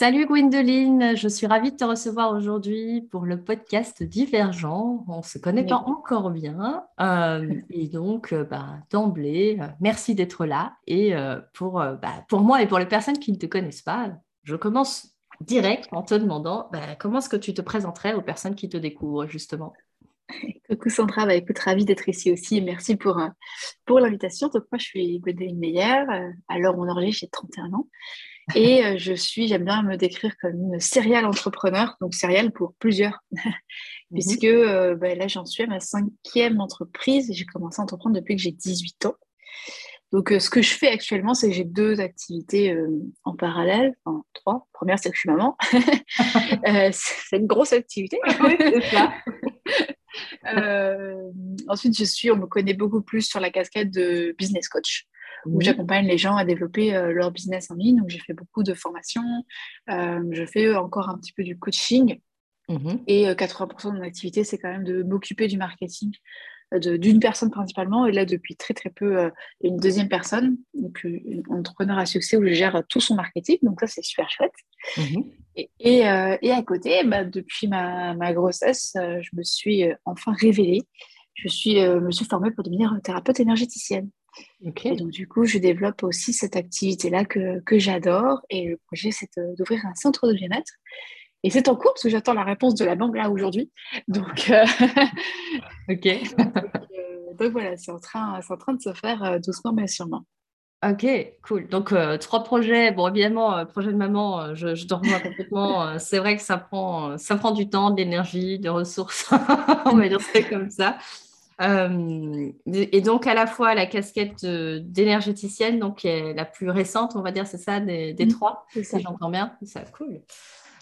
Salut Gwendoline, je suis ravie de te recevoir aujourd'hui pour le podcast Divergent. On ne se connaît pas encore bien. Euh, et donc, euh, bah, d'emblée, euh, merci d'être là. Et pour, bah, pour moi et pour les personnes qui ne te connaissent pas, je commence direct en te demandant bah, comment est-ce que tu te présenterais aux personnes qui te découvrent justement? Coucou Sandra, bah, écoute, ravie d'être ici aussi. Merci pour, pour l'invitation. Donc, moi, je suis Gwendoline Meyer. Alors, mon enregistre, j'ai 31 ans. Et euh, je suis, j'aime bien me décrire comme une serial entrepreneur, donc serial pour plusieurs, mhm. puisque euh, bah, là j'en suis à ma cinquième entreprise. J'ai commencé à entreprendre depuis que j'ai 18 ans. Donc euh, ce que je fais actuellement, c'est que j'ai deux activités en parallèle, enfin trois. première, c'est que je suis maman. c'est une grosse activité. ensuite, je suis, on me connaît beaucoup plus sur la casquette de business coach où j'accompagne les gens à développer euh, leur business en ligne. Donc, j'ai fait beaucoup de formations. Euh, je fais encore un petit peu du coaching. Mhm. Et 80% euh, de mon activité, c'est quand même de m'occuper du marketing d'une personne principalement. Et là, depuis très, très peu, une deuxième personne, donc une entrepreneur à succès où je gère tout son marketing. Donc, ça, c'est super chouette. Mhm. Et, et, à côté, bah, depuis ma, ma grossesse, je me suis enfin révélée. Je suis, me suis formée pour devenir thérapeute énergéticienne. Et donc, du coup, je développe aussi cette activité-là que, que j'adore. Et le projet, c'est d'ouvrir un centre de bien-être. Et c'est en cours parce que j'attends la réponse de la banque là aujourd'hui. Donc, euh, ok. Euh, donc, voilà, c'est en, train, en train de se faire euh, doucement mais sûrement. Ok, cool. Donc, trois projets. Bon, évidemment, projet de maman, je, je te rejoins complètement. c'est vrai que ça prend, ça prend du temps, de l'énergie, des ressources. On va dire c'est comme ça. Euh, et donc, à la fois la casquette d'énergéticienne, donc qui est la plus récente, on va dire, c'est ça, des, des trois, si j'entends bien. Ça, cool.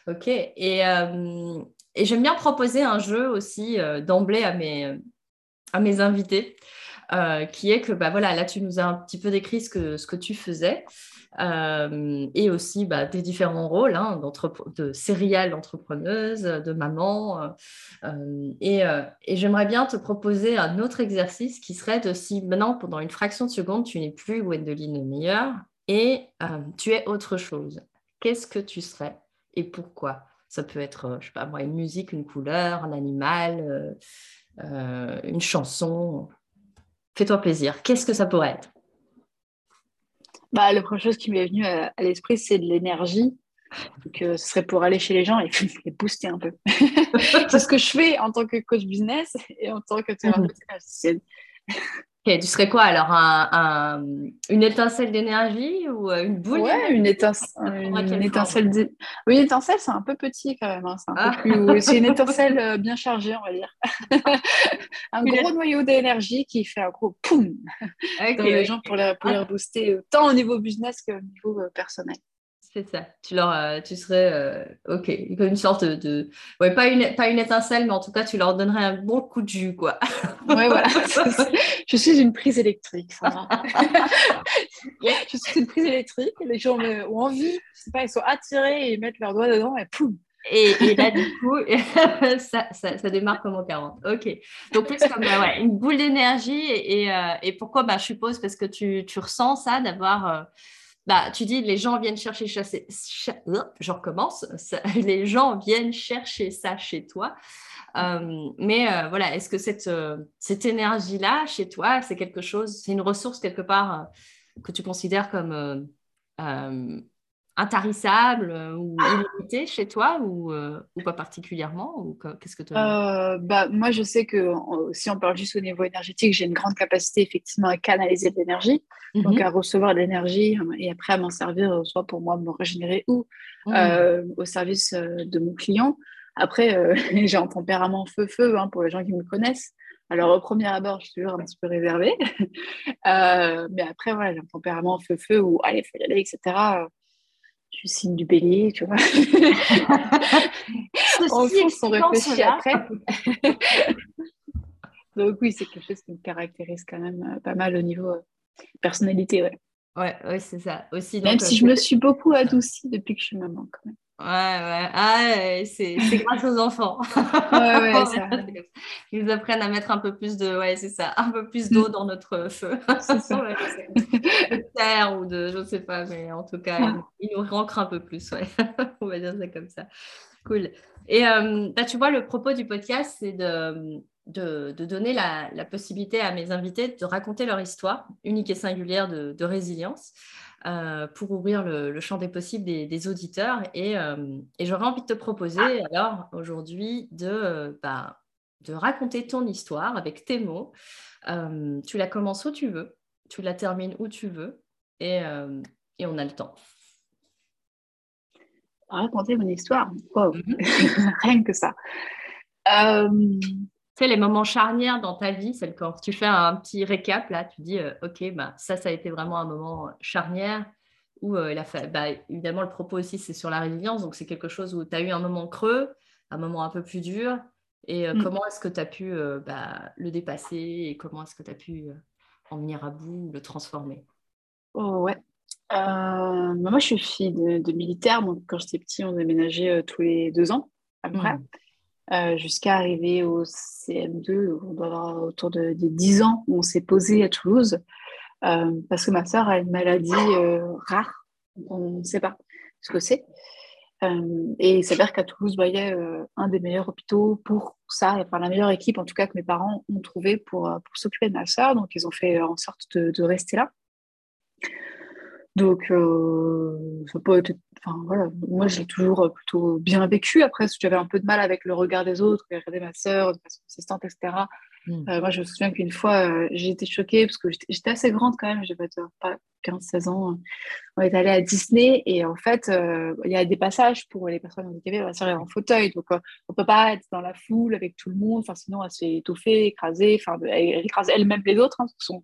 Ok. Et, euh, et j'aime bien proposer un jeu aussi euh, d'emblée à mes, à mes invités, qui est que, bah, voilà, là, tu nous as un petit peu décrit ce que, ce que tu faisais. Euh, et aussi bah, des différents rôles hein, de céréales d'entrepreneuse, de maman. Euh, euh, et, et j'aimerais bien te proposer un autre exercice qui serait de si maintenant, pendant une fraction de seconde, tu n'es plus Gwendoline meilleure et tu es autre chose, qu'est-ce que tu serais et pourquoi? Ça peut être, je sais pas une musique, une couleur, un animal, une chanson. Fais-toi plaisir. Qu'est-ce que ça pourrait être? Bah, la première chose qui m'est venue à, l'esprit, c'est de l'énergie. que euh, ce serait pour aller chez les gens et les booster un peu. c'est ce que je fais en tant que coach business et en tant que thérapeute mmh tu serais quoi alors un, Une étincelle d'énergie ou euh, une boule Ouais, une, étincelle. Une, étincelle Oui, une étincelle, c'est un peu petit quand même. Hein. C'est, ah. c'est une étincelle euh, bien chargée, on va dire. un gros noyau d'énergie qui fait un gros poum dans les gens pour les, pour les booster, tant au niveau business qu'au niveau euh, personnel. C'est ça. Tu, leur, euh, tu serais, euh, OK, une sorte de. Ouais, pas une, pas une étincelle, mais en tout cas, tu leur donnerais un bon coup de jus, quoi. Ouais, voilà. je suis une prise électrique, ça je suis une prise électrique. Les gens ont envie, je sais pas, ils sont attirés et ils mettent leurs doigts dedans et poum, et, là, du coup, ça, ça, démarre comme en 40. OK. Donc, plus comme ouais, une boule d'énergie. Et, euh, et, pourquoi? Bah, Je suppose parce que tu, tu ressens ça d'avoir bah, tu dis les gens viennent chercher chasser, euh, je recommence, les gens viennent chercher ça chez toi. Euh, mais euh, voilà, est-ce que cette, cette énergie-là chez toi, c'est quelque chose, c'est une ressource quelque part que tu considères comme intarissable euh, ou illimité chez toi ou, euh, ou pas particulièrement ou qu'est-ce que euh, bah, Moi, je sais que si on parle juste au niveau énergétique, j'ai une grande capacité effectivement à canaliser de l'énergie, donc mhm. à recevoir de l'énergie et après à m'en servir, soit pour moi me régénérer ou mhm. au service de mon client. Après, j'ai un tempérament feu-feu hein, pour les gens qui me connaissent. Alors, au premier abord, je suis toujours un petit peu réservée. mais après, voilà, j'ai un tempérament feu-feu où, allez, il faut y aller, etc je suis signe du bélier, tu vois. en on réfléchit après. Donc oui, c'est quelque chose qui me caractérise quand même euh, pas mal au niveau euh, personnalité, ouais. Ouais, ouais c'est ça aussi. Même si je me suis beaucoup adoucie depuis que je suis maman quand même. Ouais, ouais. Ah, c'est grâce aux enfants. ouais, ouais, ça. Ils nous apprennent à mettre un peu plus de, ouais, c'est ça, un peu plus d'eau mm. dans notre feu. de terre ou de, je ne sais pas, mais en tout cas, ils, nous rancrent un peu plus, ouais. On va dire ça comme ça. Cool. Et euh, bah, tu vois, le propos du podcast, c'est de, de, de, donner la, la, possibilité à mes invités de raconter leur histoire unique et singulière de, de résilience. Euh, pour ouvrir le, champ des possibles des, auditeurs. Euh, et, j'aurais envie de te proposer alors aujourd'hui de, euh, bah, de raconter ton histoire avec tes mots. tu la commences où tu veux, tu la termines où tu veux et, et on a le temps. Raconter mon histoire, mhm. rien que ça sais, les moments charnières dans ta vie, c'est quand tu fais un petit récap, là, tu dis, euh, OK, bah, ça, ça a été vraiment un moment charnière. Où, euh, bah, évidemment, le propos aussi, c'est sur la résilience. Donc, c'est quelque chose où tu as eu un moment creux, un moment un peu plus dur. Et euh, mm. comment est-ce que tu as pu bah, le dépasser et comment est-ce que tu as pu en venir à bout, le transformer? Oh, Ouais. Bah, moi, je suis fille de, militaire. Donc, quand j'étais petit, on déménageait tous les deux ans, à peu près. Mm. Euh, jusqu'à arriver au CM2, on doit avoir autour de, des 10 ans, où on s'est posé à Toulouse, euh, parce que ma soeur a une maladie euh, rare, on ne sait pas ce que c'est. et il s'avère qu'à Toulouse, bah, il y a un des meilleurs hôpitaux pour ça, enfin la meilleure équipe en tout cas que mes parents ont trouvé pour, s'occuper de ma soeur, donc ils ont fait en sorte de rester là. Donc, euh, ça peut être, enfin, voilà, moi, j'ai toujours plutôt bien vécu. Après, j'avais un peu de mal avec le regard des autres, regarder ma sœur de façon consistante, etc. Hmm. Euh, moi, je me souviens qu'une fois, euh, j'ai été choquée parce que j'étais assez grande quand même, je pas, pas 15-16 ans. On est allé à Disney et en fait, il y a des passages pour les personnes handicapées. Ma sœur est en fauteuil, donc on peut pas être dans la foule avec tout le monde. Enfin, sinon, elle se fait étouffer, écraser. Enfin, elle écrase elle-même les autres. Hein, son,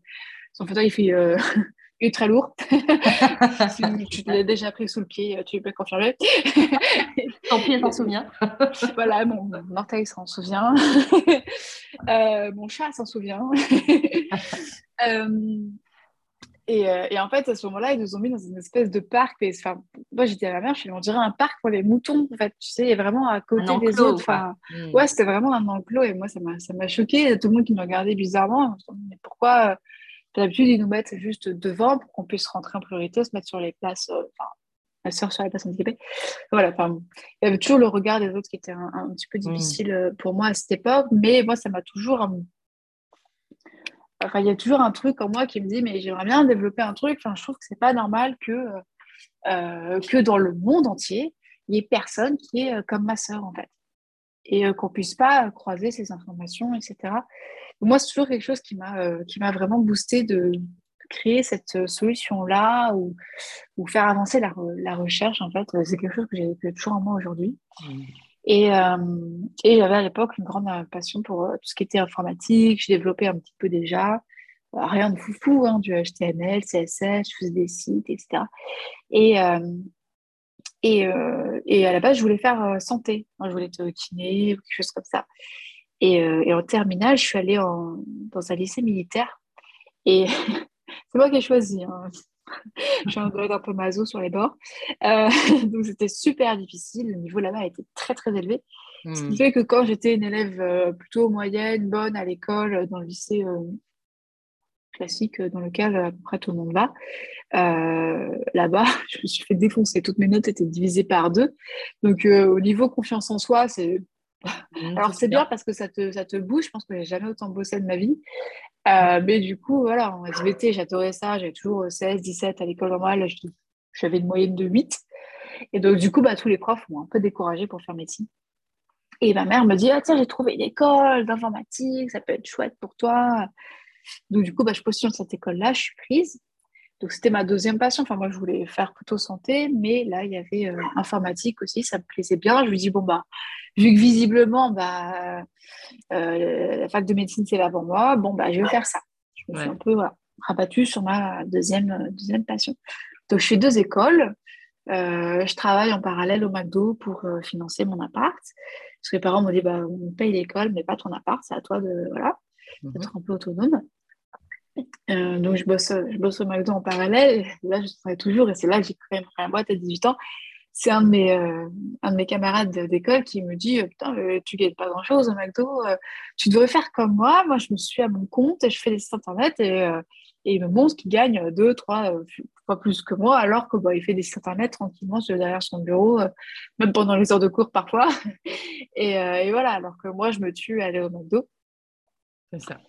son fauteuil il fait très lourd. tu, l'as déjà pris sous le pied, tu peux confirmer. Ton pied s'en souvient. voilà, mon, orteil s'en souvient. Euh, mon chat s'en souvient. Euh, euh, et, en fait, à ce moment-là, ils nous ont mis dans une espèce de parc. Et, enfin, moi, j'étais à la mer, je me on dirait un parc pour les moutons. En fait, tu sais, vraiment à côté des autres. Enfin, hmm. Ouais, c'était vraiment un enclos. Et moi, ça m'a choqué. Tout le monde qui me regardait bizarrement. Mais pourquoi D'habitude, ils nous mettent juste devant pour qu'on puisse rentrer en priorité, se mettre sur les places, euh, enfin, ma soeur sur les places handicapées. Voilà, enfin, il y avait toujours le regard des autres qui était un, petit peu mm. difficile euh, pour moi à cette époque, mais moi, ça m'a toujours. Enfin, il y a toujours un truc en moi qui me dit, mais j'aimerais bien développer un truc. Enfin, je trouve que c'est pas normal que, euh, que dans le monde entier, il y ait personne qui est comme ma soeur, en fait. Et qu'on puisse pas croiser ces informations, etc moi, c'est toujours quelque chose qui m'a euh, qui m'a vraiment boosté de créer cette euh, solution-là ou, ou, faire avancer la, la, recherche, en fait. C'est quelque chose que j'ai toujours en moi aujourd'hui. Mmh. Et, euh, et j'avais à l'époque une grande passion pour tout ce qui était informatique. J'ai développé un petit peu déjà. Rien de foufou, hein, du HTML, CSS, je faisais des sites, etc. Et, et, et, à la base, je voulais faire santé. je voulais être kiné, quelque chose comme ça. Euh, et, en terminale, je suis allée dans un lycée militaire. Et c'est moi qui ai choisi. Hein. je suis un peu maso sur les bords. Euh, donc c'était super difficile. Le niveau là-bas était très très élevé. Ce qui hmm. fait que quand j'étais une élève euh, plutôt moyenne, bonne à l'école, dans le lycée classique dans lequel à peu près tout le monde va, là-bas, je me suis fait défoncer. Toutes mes notes étaient divisées par deux. Donc au niveau confiance en soi, c'est Alors c'est bien parce que ça te, ça te bouge, je pense que j'ai jamais autant bossé de ma vie. Euh, mais du coup, voilà, en SVT, j'adorais ça, j'avais toujours 16, 17 à l'école normale, j'avais une moyenne de 8. Et donc du coup, bah, tous les profs m'ont un peu découragée pour faire médecine. Et ma mère me dit, ah tiens, j'ai trouvé une école d'informatique, ça peut être chouette pour toi. Donc du coup, bah, je postule cette école-là, je suis prise. Donc, c'était ma deuxième passion. Enfin, moi, je voulais faire plutôt santé, mais là, il y avait euh, informatique aussi, ça me plaisait bien. Je lui dis, bon, bah, vu que visiblement, bah, euh, la fac de médecine, c'est là pour moi, bon, bah, je vais faire ça. Je me suis un peu rabattue sur ma deuxième, euh, deuxième passion. Donc, je fais deux écoles. je travaille en parallèle au McDo pour financer mon appart. Parce que les parents m'ont dit, bah, on paye l'école, mais pas ton appart, c'est à toi de, voilà, mhm. d'être un peu autonome. Donc, je bosse, je bosse au McDo en parallèle. Là, je travaille toujours et c'est là que j'ai créé ma boîte à 18 ans c'est un, de mes, euh, un de mes camarades d'école qui me dit Putain, euh, tu gagnes pas grand chose au McDo, euh, tu devrais faire comme moi. Moi, je me suis à mon compte et je fais des sites internet et, et il me montre qu'il gagne deux, trois fois plus que moi, alors que bah, fait des sites internet tranquillement derrière son bureau, même pendant les heures de cours parfois. et, et, voilà, alors que moi, je me tue à aller au McDo. C'est ça.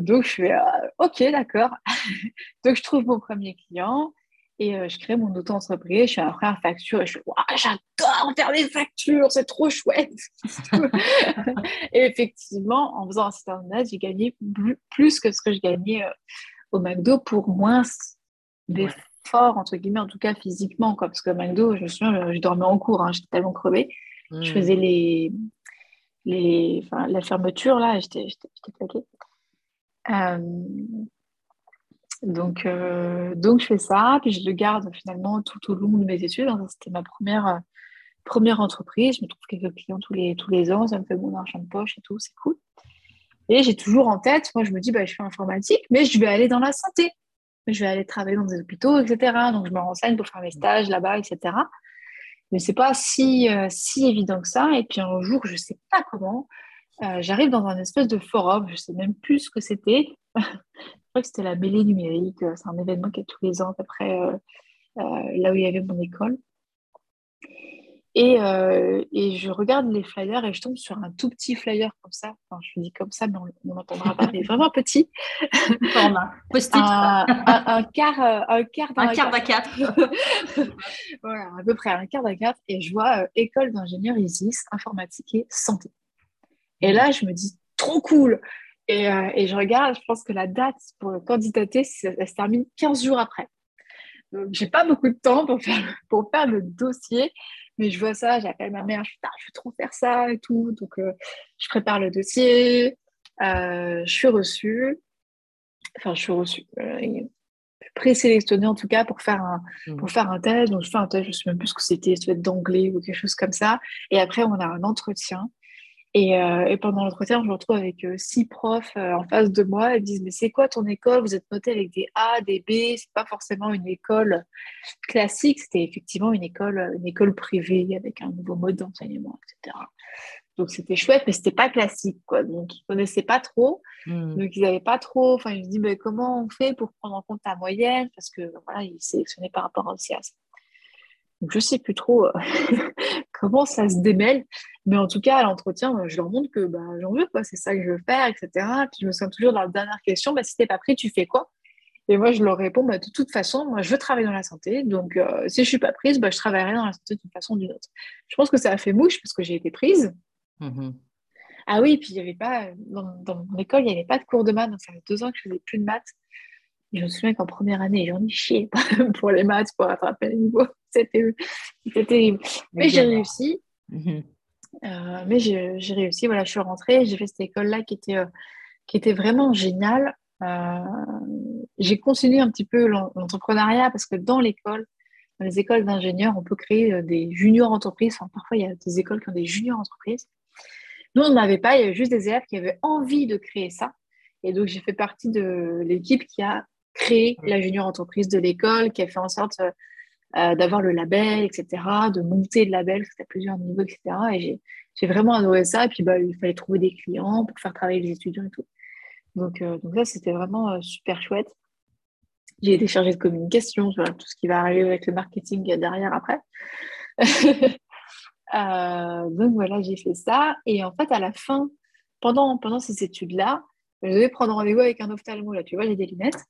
Donc, je fais OK, d'accord. donc, je trouve mon premier client. Et euh, je crée mon auto-entreprise, je fais ma première facture et je fais j'adore faire des factures, c'est trop chouette. et effectivement, en faisant un site internet, j'ai gagné plus que ce que je gagnais euh, au McDo pour moins d'efforts, entre guillemets, en tout cas physiquement. Quoi, parce que McDo, je me souviens, je dormais en cours, hein, j'étais tellement crevée. Je hmm. faisais les, les, la fermeture, là, j'étais claquée. Euh, donc, euh, donc, je fais ça, puis je le garde finalement tout au long de mes études. C'était ma première, euh, première entreprise. Je me trouve quelques clients tous les, tous les ans, ça me fait mon argent de poche et tout, c'est cool. Et j'ai toujours en tête, moi je me dis, bah, je fais informatique, mais je vais aller dans la santé. Je vais aller travailler dans des hôpitaux, etc. Donc, je me renseigne pour faire mes stages là-bas, etc. Mais c'est pas si, euh, si évident que ça. Et puis un jour, je sais pas comment, j'arrive dans un espèce de forum, je sais même plus ce que c'était. crois que c'était la mêlée numérique. Euh, c'est un événement qui est tous les ans à peu près euh, euh, là où il y avait mon école. Et, et, je regarde les flyers et je tombe sur un tout petit flyer comme ça. Enfin, je dis comme ça, mais on n'entendra pas. Mais vraiment petit. Format. Un, un, un, quart, un quart Un quart d'un quatre. voilà, à peu près un quart d'un quatre. Et je vois école d'ingénieur ISIS, informatique et santé. Et là, je me dis, trop cool. Euh, et, je regarde, je pense que la date pour candidater, elle se termine 15 jours après. Donc, j'ai pas beaucoup de temps pour faire, pour faire le dossier, mais je vois ça, j'appelle ma mère, je dis, je veux trop faire ça et tout. Donc, euh, je prépare le dossier, euh, je suis reçue, enfin, je suis reçue, présélectionnée en tout cas pour faire un, mmh. pour faire un test. Donc, je fais un test, je ne sais même plus ce que c'était, ça doit être d'anglais ou quelque chose comme ça. Et après, on a un entretien. Euh, et, pendant l'entretien, je me retrouve avec euh, six profs euh, en face de moi. Ils me disent Mais c'est quoi ton école? Vous êtes noté avec des A, des B. C'est pas forcément une école classique. C'était effectivement une école, une école privée avec un nouveau mode d'enseignement, etc. Donc c'était chouette, mais c'était pas classique. Quoi. Donc ils connaissaient pas trop. Hmm. Donc ils n'avaient pas trop. Enfin, ils me disent mais Comment on fait pour prendre en compte ta moyenne? Parce que voilà, ils sélectionnaient par rapport à CIAS. Donc, je ne sais plus trop comment ça se démêle. Mais en tout cas, à l'entretien, je leur montre que bah, j'en veux, quoi. c'est ça que je veux faire, etc. Puis je me souviens toujours dans la dernière question, bah, si tu n'es pas pris, tu fais quoi? Et moi, je leur réponds, bah, de toute façon, moi, je veux travailler dans la santé. Donc, euh, si je ne suis pas prise, bah, je travaillerai dans la santé d'une façon ou d'une autre. Je pense que ça a fait mouche parce que j'ai été prise. Mmh ah oui, puis il y avait pas, dans, dans mon école, il n'y avait pas de cours de maths. Donc, ça fait deux ans que je faisais plus de maths je me souviens qu'en première année, j'en ai chié pour les maths, pour rattraper les niveaux. C'était terrible. Mais j'ai réussi. Mhm. Euh, mais j'ai réussi. Voilà, je suis rentrée. J'ai fait cette école-là qui, était, euh, qui était vraiment géniale. Euh, j'ai continué un petit peu l'entrepreneuriat parce que dans l'école, dans les écoles d'ingénieurs, on peut créer des juniors entreprises. Enfin, parfois, il y a des écoles qui ont des juniors entreprises. Nous, on n'avait pas. Il y avait juste des élèves qui avaient envie de créer ça. Et donc, j'ai fait partie de l'équipe qui a créé la junior entreprise de l'école, qui a fait en sorte euh, euh, d'avoir le label, etc., de monter le label, c'était à plusieurs niveaux, etc. Et j'ai vraiment adoré ça. Et puis, bah, il fallait trouver des clients pour faire travailler les étudiants et tout. Donc, euh, donc ça, c'était vraiment super chouette. J'ai été chargée de communication, sur tout ce qui va arriver avec le marketing derrière après. donc voilà, j'ai fait ça. Et en fait, à la fin, pendant, pendant ces études-là, je devais prendre rendez-vous avec un ophtalmo. Là, tu vois, j'ai des lunettes.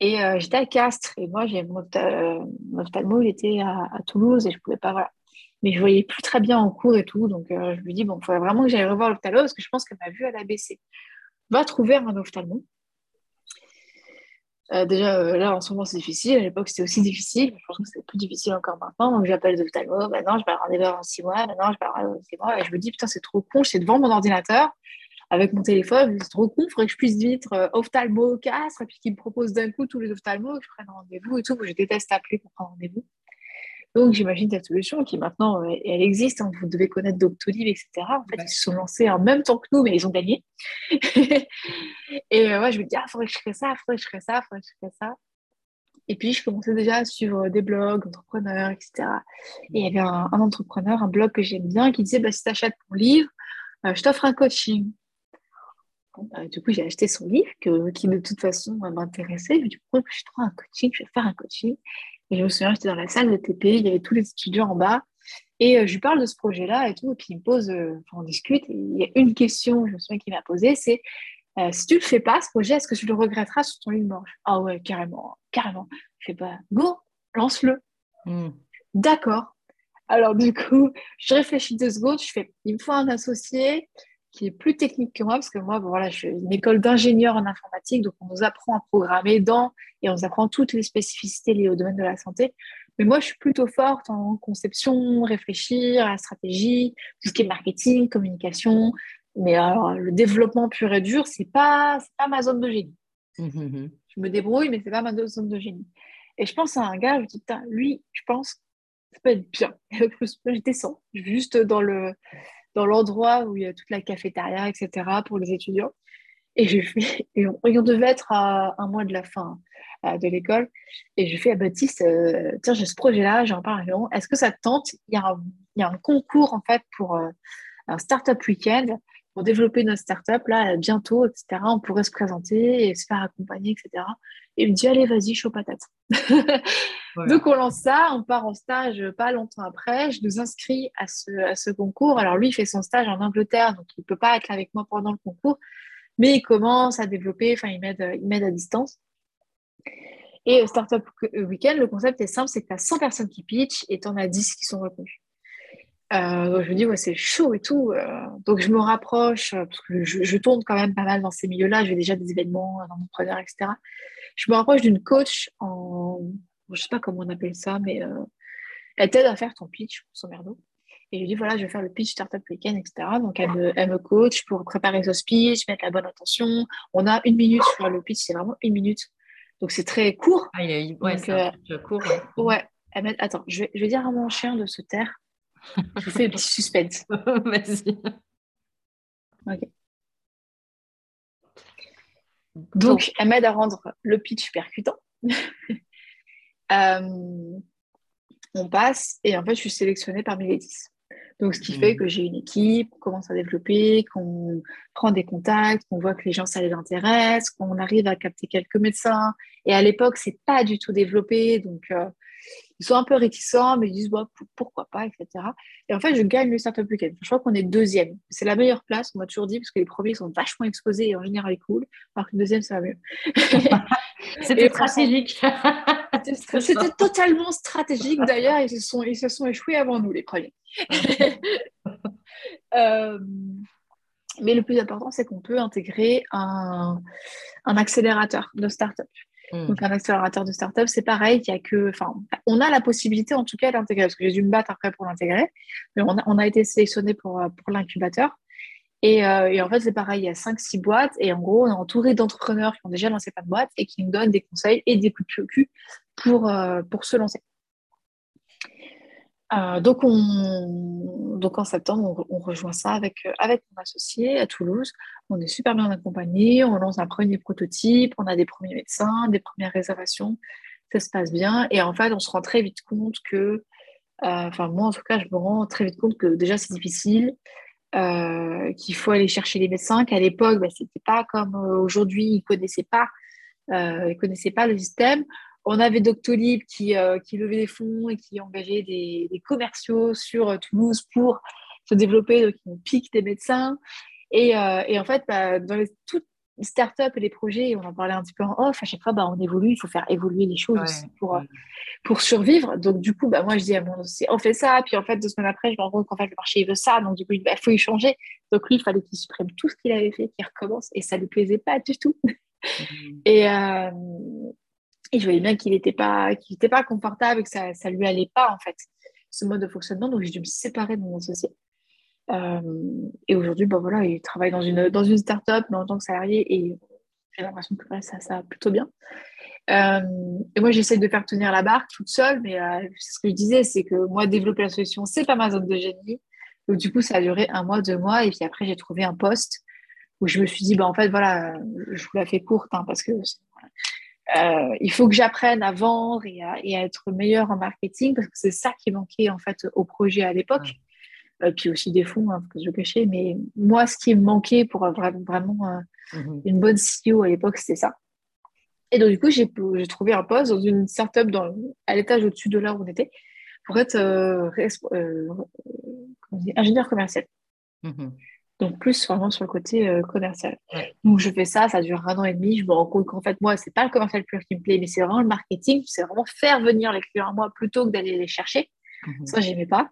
Et euh, j'étais à Castres. Et moi, j'ai mon, ophtalmo, il était à, Toulouse et je pouvais pas, voilà. Mais je voyais plus très bien en cours et tout. Donc, euh, je lui dis, bon, il faudrait vraiment que j'aille revoir l'ophtalmo parce que je pense que ma vue, elle a baissé. Va trouver un ophtalmo. Euh, déjà, là, en ce moment, c'est difficile. À l'époque, c'était aussi difficile. Je pense que c'est plus difficile encore maintenant. Donc, j'appelle l'ophtalmo. Maintenant, je vais avoir rendez-vous en six mois. Maintenant, je vais avoir rendez-vous en mois. Et je me dis, putain, c'est trop con. Suis devant mon ordinateur avec mon téléphone, c'est trop con, il faudrait que je puisse vite euh, ophtalmo, castre, et puis qu'il me propose d'un coup tous les ophtalmos, que je prenne rendez-vous et tout, je déteste appeler pour prendre rendez-vous. Donc, j'imagine cette solution qui maintenant, euh, elle existe. Hein. vous devez connaître Doctolib, etc. En fait, ils se sont lancés en même temps que nous, mais ils ont gagné. et euh, je me dis, ah, faudrait que je crée ça, faudrait que je crée ça, faudrait que je crée ça. Et puis, je commençais déjà à suivre des blogs, entrepreneurs, etc. Et il y avait un, entrepreneur, un blog que j'aime bien, qui disait, bah, si tu achètes mon livre, euh, je t'offre un coaching. Du coup, j'ai acheté son livre qui, de toute façon, m'intéressait. Du coup, je trouve un coaching, je vais faire un coaching. Et je me souviens, j'étais dans la salle de TP, il y avait tous les étudiants en bas. Et euh, je lui parle de ce projet-là et tout. Et puis, il me pose, euh, on discute. il y a une question, je me souviens, qu'il m'a posée c'est euh, si tu ne le fais pas, ce projet, est-ce que tu le regretteras sur ton lit de mort Ah ouais, carrément, carrément. Je fais pas, go, lance-le. Hmm. D'accord. Alors, du coup, je réfléchis deux secondes. Je fais, il me faut un associé qui est plus technique que moi, parce que moi, voilà, je suis une école d'ingénieur en informatique, donc on nous apprend à programmer dans et on nous apprend toutes les spécificités liées au domaine de la santé. Mais moi, je suis plutôt forte en conception, réfléchir à la stratégie, tout ce qui est marketing, communication. Mais alors, le développement pur et dur, c'est pas, pas ma zone de génie. Mmh, mmh, mmh. Je me débrouille, mais c'est pas ma zone de génie. Et je pense à un gars, je me dis, lui, je pense, ça peut être bien. je descends, juste dans le, dans l'endroit où il y a toute la cafétéria, etc., pour les étudiants. Et on, devait être à un mois de la fin euh, de l'école. Et je fais à Baptiste, euh, tiens, j'ai ce projet-là, j'en parle Est-ce que ça te tente? Il y, a un, il y, a un, concours, en fait, pour euh, un Startup Weekend pour développer notre startup, là, bientôt, etc. On pourrait se présenter et se faire accompagner, etc. Et il me dit, allez, vas-y, chaud patate. Donc, on lance ça, on part en stage pas longtemps après. Je nous inscris à ce, à ce concours. Alors, lui, il fait son stage en Angleterre, donc il ne peut pas être avec moi pendant le concours, mais il commence à développer, enfin, il m'aide, à distance. Et Startup Weekend, le concept est simple, c'est que tu as 100 personnes qui pitchent et tu en as 10 qui sont retenues. Euh, donc je me dis, ouais, c'est chaud et tout. Euh. donc je me rapproche, euh, parce que je, tourne quand même pas mal dans ces milieux-là. J'ai déjà des événements d'entrepreneurs, etc. Je me rapproche d'une coach en, je sais pas comment on appelle ça, mais elle t'aide à faire ton pitch, son merdo. Et je lui dis, voilà, je vais faire le pitch Startup Weekend, etc. Donc elle me, elle me coach pour préparer ce speech, mettre la bonne intention. On a une minute sur le pitch, c'est vraiment une minute. Donc c'est très court. Ah, ouais, c'est court. Ouais. Elle attends, je vais, je vais dire à mon chien de se taire. Je vous fais un petit suspense. Vas-y. Ok. Donc, elle m'aide à rendre le pitch percutant. Euh, on passe et en fait, je suis sélectionnée parmi les 10. Donc, ce qui fait hmm. que j'ai une équipe, on commence à développer, qu'on prend des contacts, qu'on voit que les gens, ça les intéresse, qu'on arrive à capter quelques médecins. Et à l'époque, c'est pas du tout développé. Donc, euh, ils sont un peu réticents, mais ils disent pourquoi pas, etc. Et en fait, je gagne le Startup Weekend. Je crois qu'on est deuxième. C'est la meilleure place, on m'a toujours dit, parce que les premiers sont vachement exposés et en général cool, alors que le deuxième, ça va mieux. C'était stratégique. C'était totalement stratégique d'ailleurs. Ils, se sont, ils se sont échoués avant nous, les premiers. Euh, mais le plus important, c'est qu'on peut intégrer un, un accélérateur de start-up. Donc, un accélérateur de start-up, c'est pareil. Il y a que, enfin, on a la possibilité en tout cas d'intégrer, parce que j'ai dû me battre après pour l'intégrer, mais on a, on a été sélectionné pour, euh, pour l'incubateur. Et, euh, et, en fait, c'est pareil, il y a 5-6 boîtes, et en gros, on est entouré d'entrepreneurs qui ont déjà lancé pas de boîte et qui nous donnent des conseils et des coups de cul pour, euh, pour se lancer. Euh, donc, on, donc en septembre, on, rejoint ça avec, euh, avec mon associé à Toulouse. On est super bien accompagné, on lance un premier prototype, on a des premiers médecins, des premières réservations, ça se passe bien. Et en fait, on se rend très vite compte que, euh, enfin moi en tout cas, je me rends très vite compte que déjà c'est difficile, qu'il faut aller chercher les médecins, qu'à l'époque, bah, c'était pas comme aujourd'hui, ils connaissaient connaissaient pas le système. On avait Doctolib qui, euh, qui levait des fonds et qui engageait des, commerciaux sur euh, Toulouse pour se développer, donc ils pique des médecins. Et, euh, en fait, bah, dans les, toutes les startups et les projets, on en parlait un petit peu en off, à chaque fois, bah, on évolue, il faut faire évoluer les choses pour, pour survivre. Donc, du coup, bah, moi, je dis à mon on fait ça. Puis, en fait, deux semaines après, je me rends compte qu'en fait, le marché, il veut ça. Donc, du coup, il bah, faut y changer. Donc, lui, il fallait qu'il supprime tout ce qu'il avait fait, qu'il recommence. Et ça ne lui plaisait pas du tout. Mmh. Et, et je voyais bien qu'il n'était pas, pas confortable et que ça ne lui allait pas, en fait, ce mode de fonctionnement. Donc, j'ai dû me séparer de mon associé. Euh, et aujourd'hui, ben voilà, il travaille dans une, dans une start-up, mais en tant que salarié, et j'ai l'impression que ça, ça va plutôt bien. Euh, et moi, j'essaie de faire tenir la barque toute seule, mais euh, ce que je disais, c'est que moi, développer la solution, c'est pas ma zone de génie. Donc, du coup, ça a duré un mois, deux mois, et puis après, j'ai trouvé un poste où je me suis dit, bah, en fait, voilà, je vous la fais courte, hein, parce que euh, il faut que j'apprenne à vendre et à, être meilleure en marketing, parce que c'est ça qui manquait, en fait, au projet à l'époque. Et puis aussi des fonds, hein, que je cachais. Mais moi, ce qui me manquait pour vraiment, vraiment mmh une bonne CEO à l'époque, c'était ça. Et donc, du coup, j'ai trouvé un poste dans une startup dans, à l'étage au-dessus de là où on était pour être euh, euh, ingénieur commercial. Mhm. Donc, plus vraiment sur le côté euh, commercial. Donc, je fais ça, ça dure un an et demi. Je me rends compte qu'en fait, moi, c'est pas le commercial pur qui me plaît, mais c'est vraiment le marketing. C'est vraiment faire venir les clients à moi plutôt que d'aller les chercher. Mhm. Ça, j'aimais pas.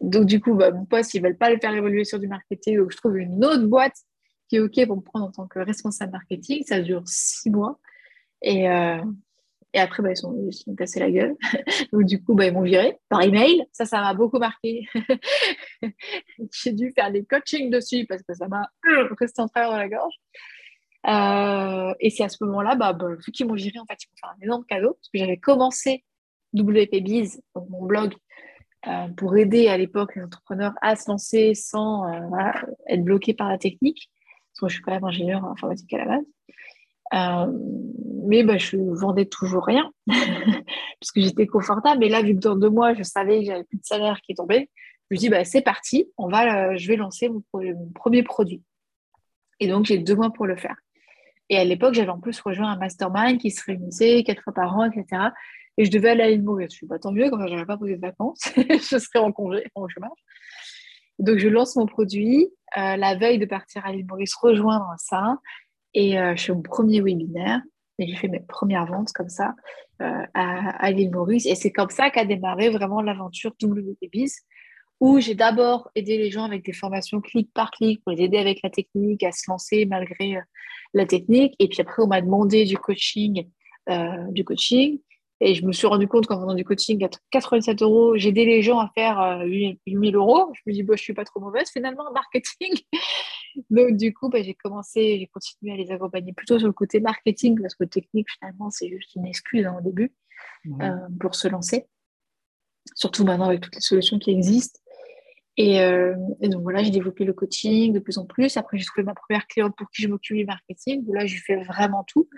donc, du coup, bah, mon poste, ils veulent pas le faire évoluer sur du marketing. Donc, je trouve une autre boîte qui est OK pour me prendre en tant que responsable marketing. Ça dure six mois. Et, euh, et après, bah, ils, sont, ils sont cassés la gueule. Donc, du coup, bah, ils m'ont viré par email. Ça, ça m'a beaucoup marqué. J'ai dû faire des coachings dessus parce que ça m'a resté en travers de la gorge. Euh, et c'est à ce moment-là, bah, bah, vu qu'ils m'ont viré, en fait, ils m'ont fait un énorme cadeau parce que j'avais commencé WP Biz, donc mon blog, euh, pour aider à l'époque les entrepreneurs à se lancer sans être bloqués par la technique parce que je suis quand même ingénieur informatique à la base. Euh, mais bah, je vendais toujours rien, puisque j'étais confortable. Et là, vu que dans deux mois, je savais que j'avais plus de salaire qui tombait, je me dis, bah, c'est parti, on va, euh, je vais lancer mon, premier produit. Et donc, j'ai deux mois pour le faire. Et à l'époque, j'avais en plus rejoint un mastermind qui se réunissait quatre fois par an, etc. Et je devais aller à l'île Maurice. Je suis pas bah, tant mieux, quand je n'aurais pas posé de vacances, je serais en congé, en chômage. Donc, je lance mon produit. Euh, la veille de partir à l'île Maurice, rejoindre ça. Et euh, je fais mon premier webinaire. Et j'ai fait mes premières ventes comme ça euh, à, l'île Maurice. Et c'est comme ça qu'a démarré vraiment l'aventure WPBiz, où j'ai d'abord aidé les gens avec des formations clic par clic pour les aider avec la technique, à se lancer malgré la technique. Et puis après, on m'a demandé du coaching. du coaching. Et je me suis rendu compte qu'en faisant du coaching à 87 euros, j'aidais les gens à faire 8000 euh, euros. Je me dis, bah, je suis pas trop mauvaise finalement en marketing. Donc, du coup, bah, j'ai commencé, j'ai continué à les accompagner plutôt sur le côté marketing parce que technique, finalement, c'est juste une excuse hein, au début euh, pour se lancer. Surtout maintenant avec toutes les solutions qui existent. Et, euh, et donc voilà, j'ai développé le coaching de plus en plus. Après, j'ai trouvé ma première cliente pour qui je m'occupe du marketing. Où là, je fais vraiment tout.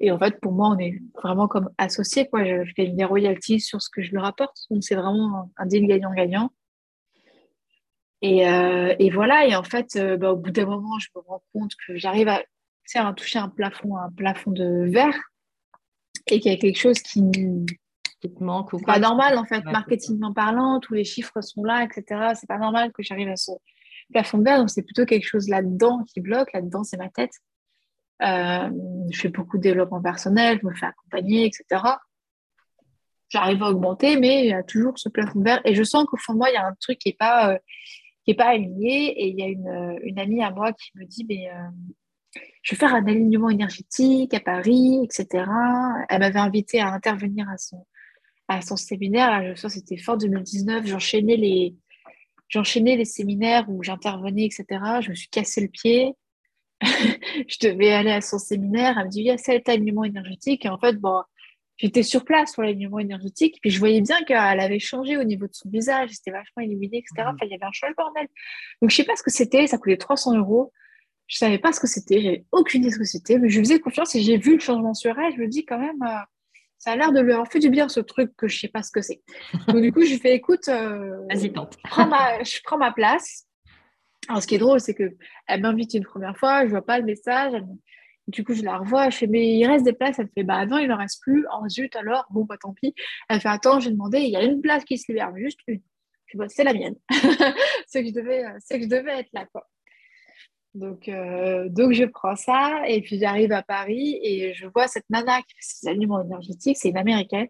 Et en fait, pour moi, on est vraiment comme associés. Quoi. Je, gagne des royalties sur ce que je lui rapporte. Donc, c'est vraiment un, deal gagnant-gagnant. Et, euh, et, voilà. Et en fait, euh, bah, au bout d'un moment, je me rends compte que j'arrive à, à toucher un plafond, un plafond de verre et qu'il y a quelque chose qui manque ou pas normal en fait, marketingment parlant, tous les chiffres sont là, etc. C'est pas normal que j'arrive à ce plafond de verre. Donc, c'est plutôt quelque chose là-dedans qui bloque. Là-dedans, c'est ma tête. Euh, je fais beaucoup de développement personnel, je me fais accompagner, etc. J'arrive à augmenter, mais il y a toujours ce plafond vert. Et je sens qu'au fond de moi, il y a un truc qui n'est pas, qui est pas aligné. Et il y a une, une, amie à moi qui me dit, mais, euh, je vais faire un alignement énergétique à Paris, etc. Elle m'avait invité à intervenir à son, à son séminaire. je sens c'était fort 2019. J'enchaînais les, j'enchaînais les séminaires où j'intervenais, etc. Je me suis cassé le pied. je devais aller à son séminaire. Elle me dit, il y a cet alignement énergétique. Et en fait, bon, j'étais sur place pour l'alignement énergétique. Puis je voyais bien qu'elle avait changé au niveau de son visage. C'était vachement illuminé, etc. Mmh. Enfin, il y avait un changement bordel. Donc, je sais pas ce que c'était. Ça coûtait 300 euros. Je savais pas ce que c'était. J'avais aucune idée ce que c'était. Mais je lui faisais confiance et j'ai vu le changement sur elle. Je me dis quand même, euh, ça a l'air de lui avoir fait du bien ce truc que je sais pas ce que c'est. Donc, du coup, je lui fais, écoute, euh, Vas-y, tente. je prends ma place. Alors, ce qui est drôle, c'est qu'elle m'invite une première fois, je ne vois pas le message. Du coup, je la revois, je fais, mais il reste des places. Elle me fait, bah non, il n'en reste plus. En oh, zut, alors, bon, bah tant pis. Elle fait, attends, j'ai demandé, il y a une place qui se libère, juste une. Je bah, c'est la mienne. c'est que, je devais, que je devais être là. Donc, euh, donc, je prends ça et puis j'arrive à Paris et je vois cette nana qui aliments énergétiques, c'est une américaine.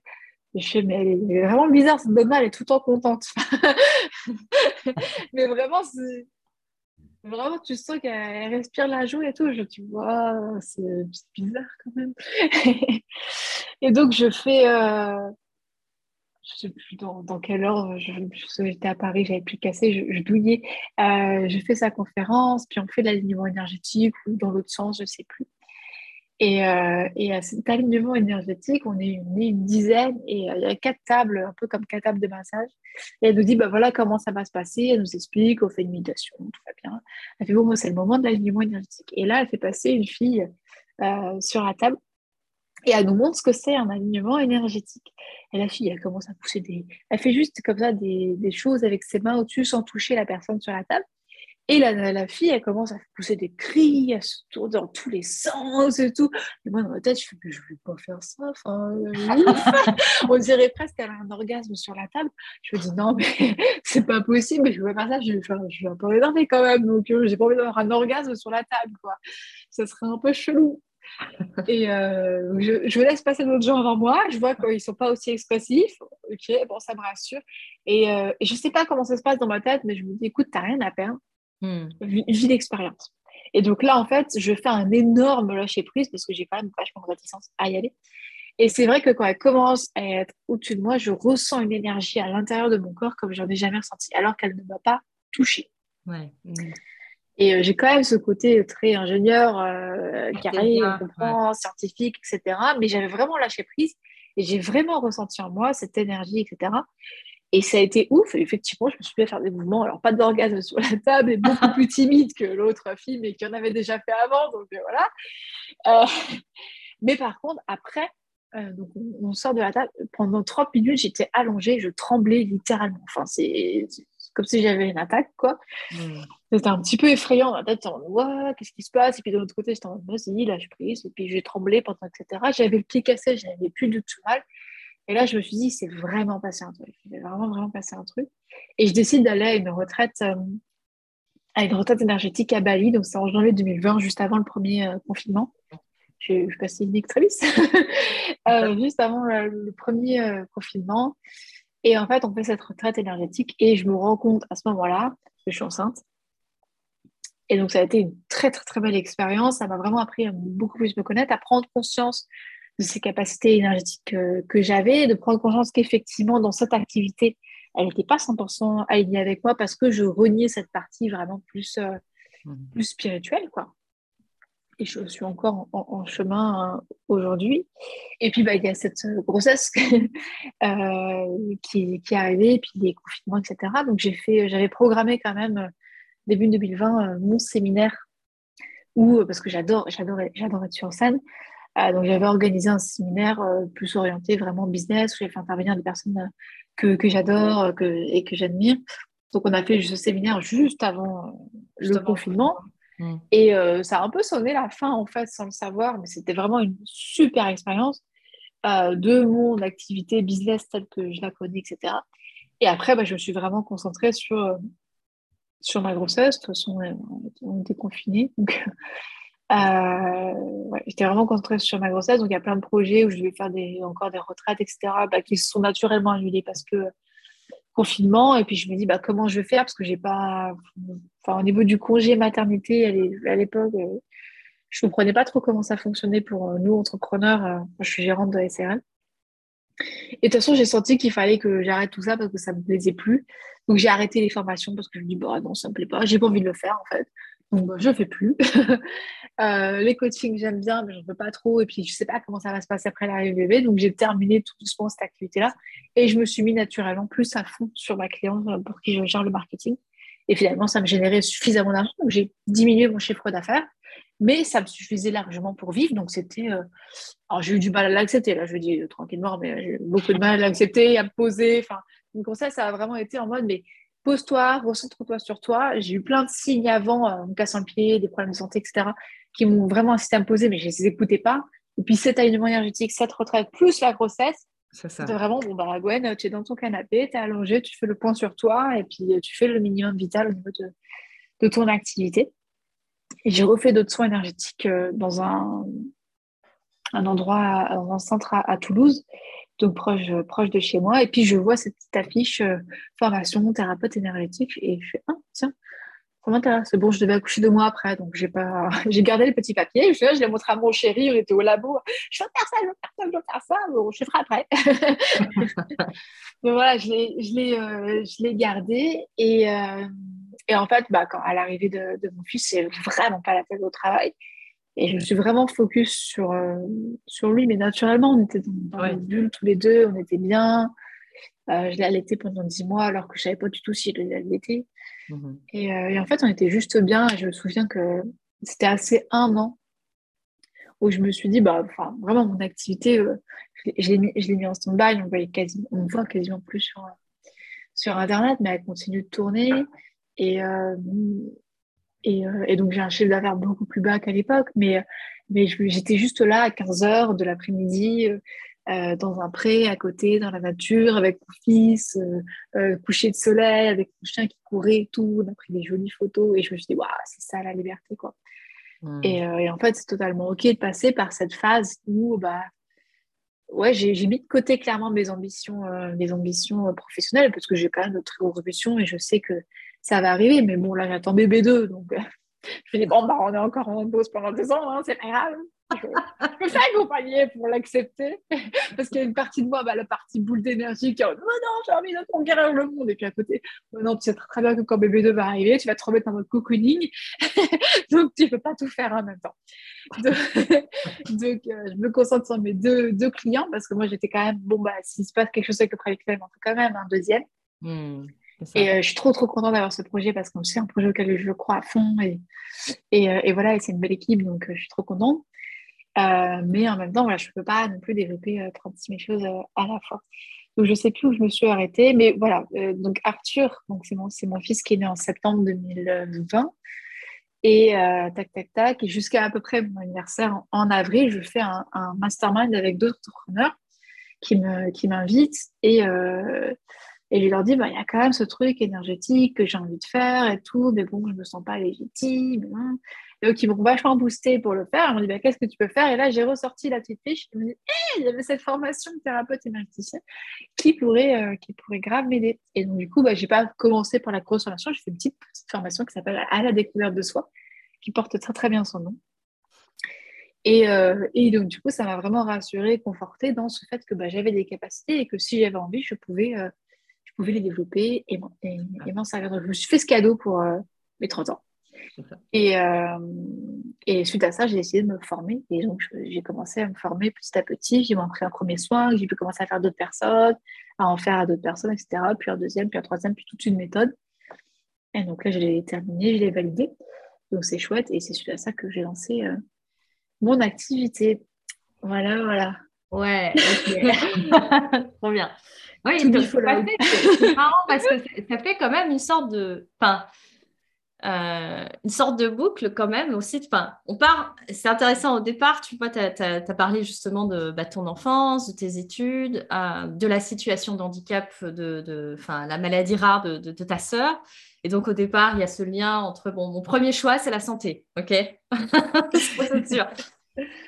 Je fais, mais elle est vraiment bizarre, cette nana, elle est tout le temps contente. mais vraiment, c'est Vraiment, tu sens qu'elle respire la joue et tout. Je tu vois, c'est bizarre quand même. et donc, je fais. Euh, je sais plus dans, dans quelle heure, j'étais à Paris, j'avais plus cassé, je, je douillais. Euh, je fais sa conférence, puis on fait de l'alignement énergétique ou dans l'autre sens, je sais plus. Et, à cet alignement énergétique, on est une, une dizaine et euh, il y a quatre tables, un peu comme quatre tables de massage. Et elle nous dit, bah voilà comment ça va se passer. Elle nous explique, on fait une méditation, tout va bien. Elle fait, bon, moi, c'est le moment de l'alignement énergétique. Et là, elle fait passer une fille euh, sur la table et elle nous montre ce que c'est un alignement énergétique. Et la fille, elle commence à pousser des... Elle fait juste comme ça des, des choses avec ses mains au-dessus sans toucher la personne sur la table. Et la, la, fille, elle commence à pousser des cris, elle se tourne dans tous les sens et tout. Et moi, dans ma tête, je fais, je ne vais pas faire ça. Enfin, on dirait presque qu'elle a un orgasme sur la table. Je me dis, non, mais c'est pas possible, mais je ne vais pas faire ça. Je, je, je suis un peu énervée quand même. Donc, euh, j'ai pas envie d'avoir un orgasme sur la table, quoi. Ça serait un peu chelou. Et euh, je, laisse passer d'autres gens avant moi. Je vois qu'ils ne sont pas aussi expressifs. Ok, bon, ça me rassure. Et, euh, et je ne sais pas comment ça se passe dans ma tête, mais je me dis, écoute, tu n'as rien à perdre Hmm. Vie d'expérience. Et donc là, en fait, je fais un énorme lâcher prise parce que j'ai quand même vachement de réticence à y aller. Et c'est vrai que quand elle commence à être au-dessus de moi, je ressens une énergie à l'intérieur de mon corps comme j'en ai jamais ressenti, alors qu'elle ne m'a pas touchée. Ouais. Hmm. Et euh, j'ai quand même ce côté très ingénieur, euh, carré, comprend, scientifique, etc. Mais j'avais vraiment lâché prise et j'ai vraiment ressenti en moi cette énergie, etc. Et ça a été ouf. Et effectivement, je me suis mis à faire des mouvements. Alors, pas d'orgasme sur la table et beaucoup plus timide que l'autre fille, mais qui en avait déjà fait avant. Donc, euh, voilà. Euh, mais par contre, après, euh, donc on, sort de la table. Pendant 30 minutes, j'étais allongée. Je tremblais littéralement. Enfin, c'est comme si j'avais une attaque, quoi. Mmh. C'était un petit peu effrayant. Dans la tête, en mode, qu'est-ce qui se passe? Et puis de l'autre côté, j'étais en mode, vas-y, lâche prise. Et puis j'ai tremblé pendant, etc. J'avais le pied cassé, je n'avais plus du tout mal. Et là, je me suis dit, c'est vraiment passé un truc. Il vraiment, vraiment passé un truc. Et je décide d'aller à une retraite, euh, à une retraite énergétique à Bali. Donc, c'est en janvier 2020, juste avant le premier euh, confinement. Je, je passe une extremis. euh, juste avant le, premier euh, confinement. Et en fait, on fait cette retraite énergétique et je me rends compte à ce moment-là que je suis enceinte. Et donc, ça a été une très, très, très belle expérience. Ça m'a vraiment appris à beaucoup plus me connaître, à prendre conscience de ces capacités énergétiques que, que j'avais, de prendre conscience qu'effectivement, dans cette activité, elle n'était pas 100% alignée avec moi parce que je reniais cette partie vraiment plus, euh, mmh. plus spirituelle, quoi. Et je suis encore en, chemin euh, aujourd'hui. Et puis, bah, il y a cette grossesse euh, qui, qui, est arrivée, et puis les confinements, etc. Donc, j'ai fait, j'avais programmé quand même, début 2020, mon séminaire où, parce que j'adore, j'adore, j'adore être sur scène, donc j'avais organisé un séminaire euh, plus orienté vraiment business où j'ai fait intervenir des personnes euh, que, que j'adore que, et que j'admire. Donc on a fait ce séminaire juste avant le confinement. Hmm. Et ça a un peu sonné la fin en fait sans le savoir, mais c'était vraiment une super expérience de mon activité business telle que je la connais, etc. Et après, bah, je me suis vraiment concentrée sur, sur ma grossesse. De toute façon, on était confinés. Donc, euh, J'étais vraiment concentrée sur ma grossesse, donc il y a plein de projets où je devais faire des, encore des retraites, etc., bah, qui se sont naturellement annulés parce que confinement. Et puis je me dis, bah, comment je vais faire? Parce que j'ai pas. Enfin, au niveau du congé maternité, à l'époque, euh, je ne comprenais pas trop comment ça fonctionnait pour euh, nous, entrepreneurs. Je suis gérante de SRL. Et de toute façon, j'ai senti qu'il fallait que j'arrête tout ça parce que ça ne me plaisait plus. Donc, j'ai arrêté les formations parce que je me dis, bah non, ça ne me plaît pas. J'ai pas envie de le faire, en fait. Donc, bah, je fais plus. Euh, les coachings, j'aime bien, mais je ne veux pas trop. Et puis, je ne sais pas comment ça va se passer après l'arrivée bébé. Donc, j'ai terminé tout doucement cette activité-là. Et je me suis mis naturellement plus à fond sur ma cliente pour qui je gère le marketing. Et finalement, ça me générait suffisamment d'argent. Donc, j'ai diminué mon chiffre d'affaires. Mais ça me suffisait largement pour vivre. Donc, c'était. Euh, alors, j'ai eu du mal à l'accepter. Là, je dis tranquillement, mais j'ai eu beaucoup de mal à l'accepter, à me poser. Enfin, donc, ça, ça a vraiment été en mode, mais pose-toi, recentre-toi sur toi. J'ai eu plein de signes avant, en me cassant le pied, des problèmes de santé, etc., qui m'ont vraiment incité à me poser, mais je ne les écoutais pas. Et puis cet alignement énergétique, cette retraite, plus la grossesse, c'est vraiment, bon, bah, Gwen, tu es dans ton canapé, tu es allongé, tu fais le point sur toi, et puis tu fais le minimum vital au niveau de, ton activité. Et j'ai refait d'autres soins énergétiques euh, dans un, un endroit, dans un centre à Toulouse donc proche, proche de chez moi. Et puis je vois cette petite affiche euh, formation thérapeute énergétique et je fais ah tiens ça m'intéresse. Bon, je devais accoucher deux mois après, donc j'ai pas, j'ai gardé le petit papier. Je, je l'ai montré à mon chéri, on était au labo. Je veux faire ça, je veux faire ça, je veux faire ça. Bon, je ferai après. donc voilà, je l'ai, je l'ai, euh, je l'ai gardé et, euh, et en fait, bah, quand à l'arrivée de, de mon fils, c'est vraiment pas la tête au travail. Et je me suis vraiment focus sur, sur lui, mais naturellement, on était dans, dans bulle tous les deux, on était bien. je l'ai allaité pendant dix mois alors que je ne savais pas du tout si je l'allaitais. Mmh et, et, en fait, on était juste bien. Et je me souviens que c'était assez un an où je me suis dit, bah, vraiment, mon activité, euh, je l'ai mis, en stand-by, on, quasiment, on voit quasiment plus sur, sur Internet, mais elle continue de tourner. Et, euh, et, euh, et, donc, j'ai un chiffre d'affaires beaucoup plus bas qu'à l'époque, mais, mais j'étais juste là à 15 h de l'après-midi. dans un pré à côté, dans la nature, avec mon fils, coucher de soleil, avec mon chien qui courait et tout. On a pris des jolies photos et je me suis dit, waouh, c'est ça la liberté, quoi. Hmm. Euh, et, en fait, c'est totalement OK de passer par cette phase où bah, ouais, j'ai mis de côté clairement mes ambitions, euh, mes ambitions euh, professionnelles parce que j'ai quand même de très grosses ambitions et je sais que ça va arriver. Mais bon, là, j'attends bébé 2. Donc, je me dis, bon, bah, on est encore en pause pendant deux ans, hein, c'est pas grave je, me fais accompagner pour l'accepter. Parce qu'il y a une partie de moi, bah, la partie boule d'énergie qui est oh non, j'ai envie de conquérir le monde. Et puis à côté, oh non, tu sais très bien que quand bébé 2 va arriver, tu vas te remettre dans mode cocooning. donc tu ne peux pas tout faire en même temps. Donc, euh, je me concentre sur mes deux, clients parce que moi j'étais quand même, bon, bah, s'il se passe quelque chose avec le private on fait quand même un deuxième. Hmm, et euh, je suis trop trop contente d'avoir ce projet parce que c'est un projet auquel je crois à fond et, et, euh, voilà, et c'est une belle équipe donc je suis trop contente. Euh, mais en même temps, voilà, je ne peux pas non plus développer 36 000 choses euh, à la fois. Donc, je ne sais plus où je me suis arrêtée. Mais voilà, euh, donc Arthur, donc c'est mon, mon fils qui est né en septembre 2020. Et tac, tac, tac. Et jusqu'à à peu près mon anniversaire en, avril, je fais un, mastermind avec d'autres entrepreneurs qui m'invitent. Qui et, et je leur dis, bah, il y a quand même ce truc énergétique que j'ai envie de faire et tout, mais bon, je ne me sens pas légitime. Et eux qui m'ont vachement boosté pour le faire, ils m'ont dit bah, Qu'est-ce que tu peux faire? Et là, j'ai ressorti la petite fiche. Ils m'ont dit il y avait cette formation de thérapeute énergéticien qui pourrait, euh, qui pourrait grave m'aider. Et donc, du coup, bah, je n'ai pas commencé par la grosse formation. J'ai fait une petite, formation qui s'appelle À la découverte de soi, qui porte très, très bien son nom. Et, euh, et, donc, du coup, ça m'a vraiment rassurée, confortée dans ce fait que bah, j'avais des capacités et que si j'avais envie, je pouvais, euh, pouvais les développer et, et, m'en servir. Donc, je me suis fait ce cadeau pour mes 30 ans. Et, euh, et, suite à ça, j'ai essayé de me former. Et donc, j'ai commencé à me former petit à petit. J'ai pris un premier soin, j'ai pu commencer à faire d'autres personnes, à en faire à d'autres personnes, etc. Puis un deuxième, puis un troisième, puis toute une méthode. Et donc là, je l'ai terminé, je l'ai validé. Donc, c'est chouette. Et c'est suite à ça que j'ai lancé euh, mon activité. Voilà, voilà. Ouais, trop bien. Oui, c'est marrant parce que ça fait quand même une sorte de. Enfin, euh, une sorte de boucle quand même aussi. Enfin, on part, c'est intéressant au départ, tu vois, tu as, parlé justement de bah, ton enfance, de tes études, euh, de la situation d'handicap, de, de la maladie rare de, de, ta sœur. Et donc au départ, il y a ce lien entre, bon, mon premier choix, c'est la santé, ok? C'est sûr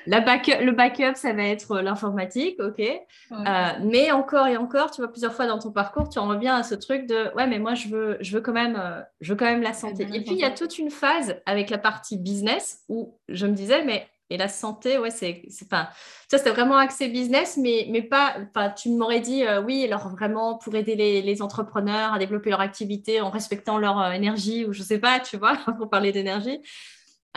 le backup, ça va être l'informatique, ok. Euh, mais encore et encore, tu vois, plusieurs fois dans ton parcours, tu en reviens à ce truc de ouais, mais moi, je veux, je veux, quand, même, euh, je veux quand même la santé. Et puis, il y a toute une phase avec la partie business où je me disais, mais et la santé, ouais, c'est, enfin, ça, c'était vraiment axé business, mais, mais pas, enfin, tu m'aurais dit, euh, oui, alors vraiment pour aider les, les, entrepreneurs à développer leur activité en respectant leur énergie ou je sais pas, tu vois, pour parler d'énergie.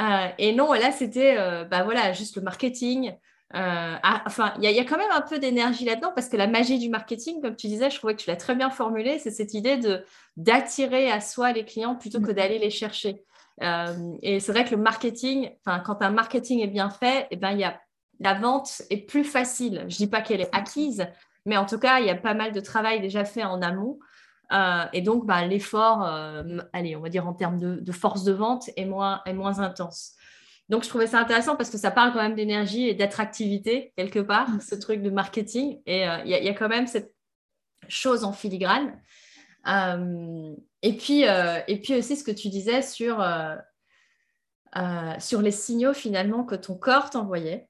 Euh, et non, là, c'était euh, bah, voilà, juste le marketing. Euh, ah, enfin, il y, a quand même un peu d'énergie là-dedans parce que la magie du marketing, comme tu disais, je trouvais que tu l'as très bien formulé, c'est cette idée de d'attirer à soi les clients plutôt que mm. d'aller les chercher. et c'est vrai que le marketing, quand un marketing est bien fait, et eh ben, y a, la vente est plus facile. Je dis pas qu'elle est acquise, mais en tout cas, il y a pas mal de travail déjà fait en amont. Euh, et donc, bah, l'effort, euh, allez, on va dire en termes de, force de vente, est moins, est moins intense. Donc, je trouvais ça intéressant parce que ça parle quand même d'énergie et d'attractivité, quelque part, mm. ce truc de marketing. Et euh, il y, a quand même cette chose en filigrane. et, puis, et puis aussi, ce que tu disais sur, sur les signaux, finalement, que ton corps t'envoyait.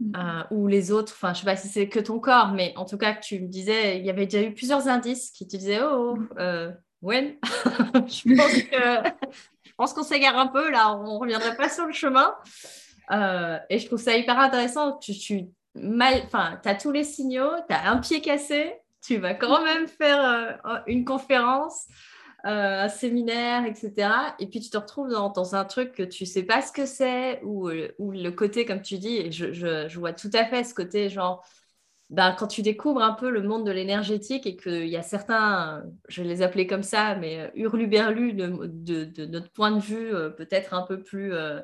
Mm. Euh, ou les autres, enfin, je sais pas si c'est que ton corps, mais en tout cas, que tu me disais, il y avait déjà eu plusieurs indices qui te disaient, oh, mm. euh, ouais, je pense qu'on s'égare un peu là, on reviendrait pas sur le chemin. Euh, et je trouve ça hyper intéressant. Tu, tu as tous les signaux, tu as un pied cassé, tu vas quand même faire une conférence. Un séminaire, etc. Et puis tu te retrouves dans, un truc que tu sais pas ce que c'est, ou, le côté, comme tu dis, et je, vois tout à fait ce côté genre ben, quand tu découvres un peu le monde de l'énergétique et qu'il y a certains, je les appeler comme ça, mais euh, hurluberlus de, de, notre point de vue, euh, peut-être un peu plus euh,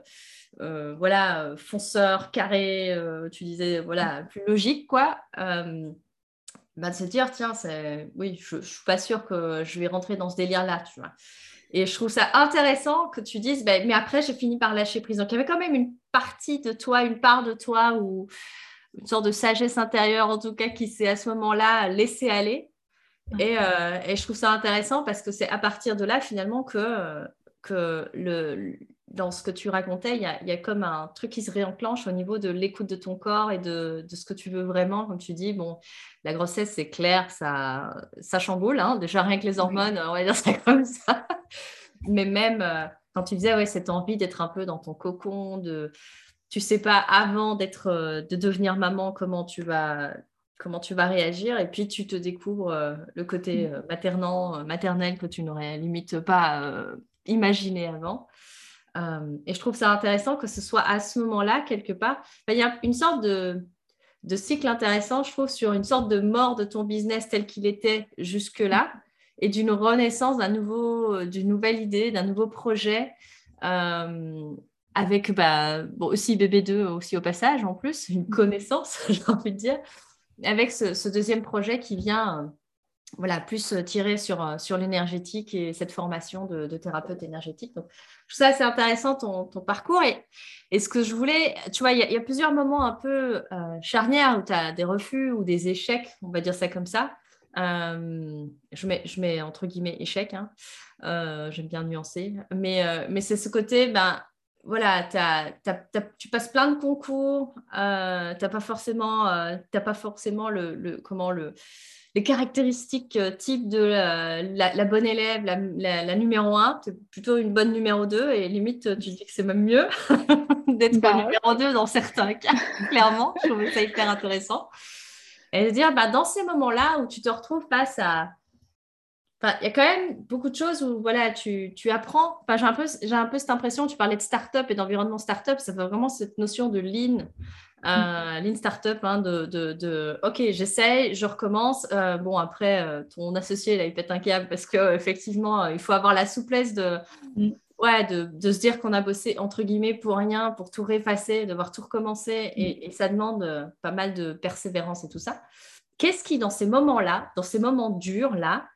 voilà, fonceur, carré, tu disais, voilà, plus logique, quoi. Ben, de se dire, tiens, c'est... oui, je ne suis pas sûre que je vais rentrer dans ce délire-là, tu vois. Et je trouve ça intéressant que tu dises, ben, mais après, j'ai fini par lâcher prise. Donc, il y avait quand même une partie de toi, une part de toi où une sorte de sagesse intérieure, en tout cas, qui s'est à ce moment-là laissé aller. Euh, et, je trouve ça intéressant parce que c'est à partir de là, finalement, que, que le, dans ce que tu racontais, il y, a, il y, a, comme un truc qui se réenclenche au niveau de l'écoute de ton corps et de, de, ce que tu veux vraiment. Comme tu dis, bon, la grossesse, c'est clair, ça, ça chamboule. Hein. Déjà, rien que les hormones, on va dire ça comme ça. Mais même euh, quand tu disais, ouais, cette envie d'être un peu dans ton cocon, de tu sais pas avant d'être, euh, de devenir maman comment tu vas comment tu vas réagir et puis tu te découvres euh, le côté mm. euh, maternant, maternel que tu n'aurais limite pas imaginé avant. Et je trouve ça intéressant que ce soit à ce moment-là, quelque part, il y a une sorte de, de cycle intéressant, je trouve, sur une sorte de mort de ton business tel qu'il était jusque-là et d'une renaissance d'un nouveau, d'une nouvelle idée, d'un nouveau projet avec bah, bon, aussi BB2 aussi au passage en plus, une mm. connaissance, j'ai envie de dire, avec ce, deuxième projet qui vient euh, voilà, plus tirer sur, euh, sur l'énergétique et cette formation de, thérapeute énergétique. Donc, tout ça, c'est intéressant ton, parcours. Et, et ce que je voulais, tu vois, il y, a plusieurs moments un peu euh, charnières où tu as des refus ou des échecs, on va dire ça comme ça. je, mets, entre guillemets échec, hein. j'aime bien nuancer, mais, c'est ce côté, ben, voilà, tu passes plein de concours, euh, tu n'as pas forcément, euh, pas forcément le, comment, le, les caractéristiques euh, type de la, bonne élève, la, numéro 1, tu es plutôt une bonne numéro 2 et limite, tu dis que c'est même mieux d'être bah numéro 2 dans certains cas, clairement. Je trouve ça hyper intéressant. Et de dire, bah, dans ces moments-là où tu te retrouves face à il y a quand même beaucoup de choses où voilà, tu, tu apprends. Enfin, j'ai un, peu, j'ai un peu cette impression, tu parlais de start-up et d'environnement start-up, ça fait vraiment cette notion de lean, euh, lean start-up, hein, de, de, de, OK, j'essaye, je recommence. Euh, bon, après, euh, ton associé, là, il pète un câble parce qu'effectivement, il faut avoir la souplesse de, mm. ouais, de, de se dire qu'on a bossé, entre guillemets, pour rien, pour tout réeffacer, devoir tout recommencer. Et, mm. et ça demande pas mal de persévérance et tout ça. Qu'est-ce qui, dans ces moments-là, dans ces moments durs-là,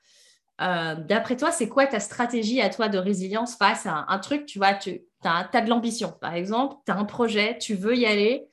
euh, d'après toi, c'est quoi ta stratégie à toi de résilience face à un, truc, tu vois, tu as, de l'ambition, par exemple, tu as un projet, tu veux y aller,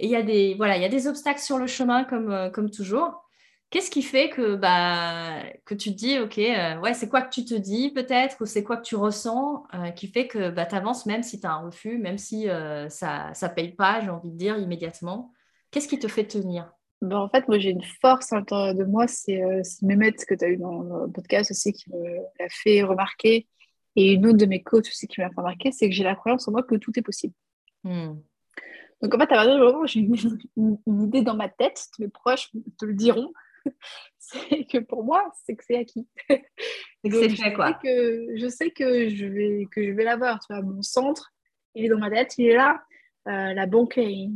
et il y, a des, voilà, y a des obstacles sur le chemin comme, euh, comme toujours. Qu'est-ce qui fait que, bah, que tu te dis, OK, euh, ouais, c'est quoi que tu te dis peut-être, ou c'est quoi que tu ressens qui fait que bah, tu avances même si tu as un refus, même si ça ne paye pas, j'ai envie de dire, immédiatement? Qu'est-ce qui te fait tenir? Ben, en fait, moi, j'ai une force à l'intérieur de moi, c'est euh, Mehmet, que tu as eu dans le podcast aussi, qui me l'a fait remarquer, et une autre de mes coachs aussi qui m'a fait remarquer, c'est que j'ai la croyance en moi que tout est possible. Hmm. Donc, en fait, à partir du moment où j'ai une, idée dans ma tête, mes proches te le diront, c'est que pour moi, c'est que c'est acquis. c'est fait, quoi. Que, je sais que je vais, que je vais l'avoir. Tu vois, mon centre, il est dans ma tête, il est là. Euh, la banque, ils,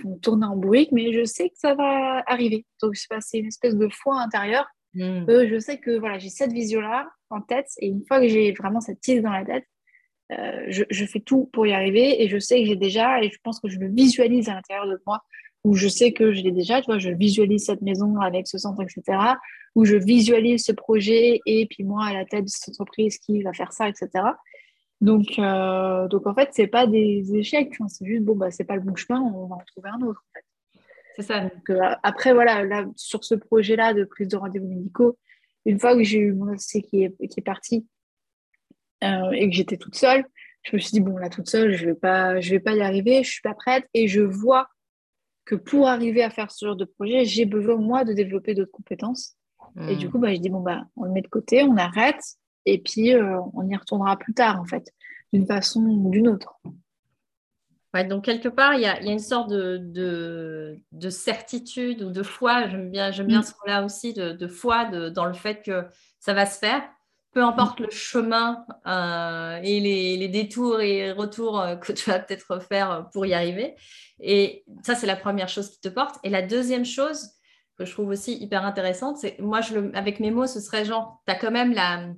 font tourner en bourrique, mais je sais que ça va arriver. Donc, c'est une espèce de foi intérieure. Hmm. je sais que voilà, j'ai cette vision-là en tête, et une fois que j'ai vraiment cette idée dans la tête, euh, je, fais tout pour y arriver, et je sais que j'ai déjà, et je pense que je le visualise à l'intérieur de moi, où je sais que je l'ai déjà, tu vois, je visualise cette maison avec ce centre, etc., où je visualise ce projet, et puis moi à la tête de cette entreprise qui va faire ça, etc. Donc, euh, donc en fait, c'est pas des échecs, c'est juste bon, bah, c'est pas le bon chemin, on va en trouver un autre. C'est ça. Donc, euh, après, voilà, là, sur ce projet-là de prise de rendez-vous médicaux, une fois que j'ai eu mon associé qui est, qui est parti euh, et que j'étais toute seule, je me suis dit, bon, là, toute seule, je vais pas, je vais pas y arriver, je suis pas prête et je vois que pour arriver à faire ce genre de projet, j'ai besoin, moi, de développer d'autres compétences. Et du hmm. coup, bah, je dis, bon, bah, on le met de côté, on arrête, et puis euh, on y retournera plus tard en fait, d'une façon ou d'une autre. Ouais, donc quelque part, il y, a, une sorte de, de, certitude ou de foi, j'aime bien, j'aime bien mm. ce mot-là aussi, de, foi dans le fait que ça va se faire. Peu importe le chemin euh, et les, détours et retours euh, que tu vas peut-être faire pour y arriver. Et ça, c'est la première chose qui te porte. Et la deuxième chose que je trouve aussi hyper intéressante, c'est moi, je le, avec mes mots, ce serait genre, tu as quand même la,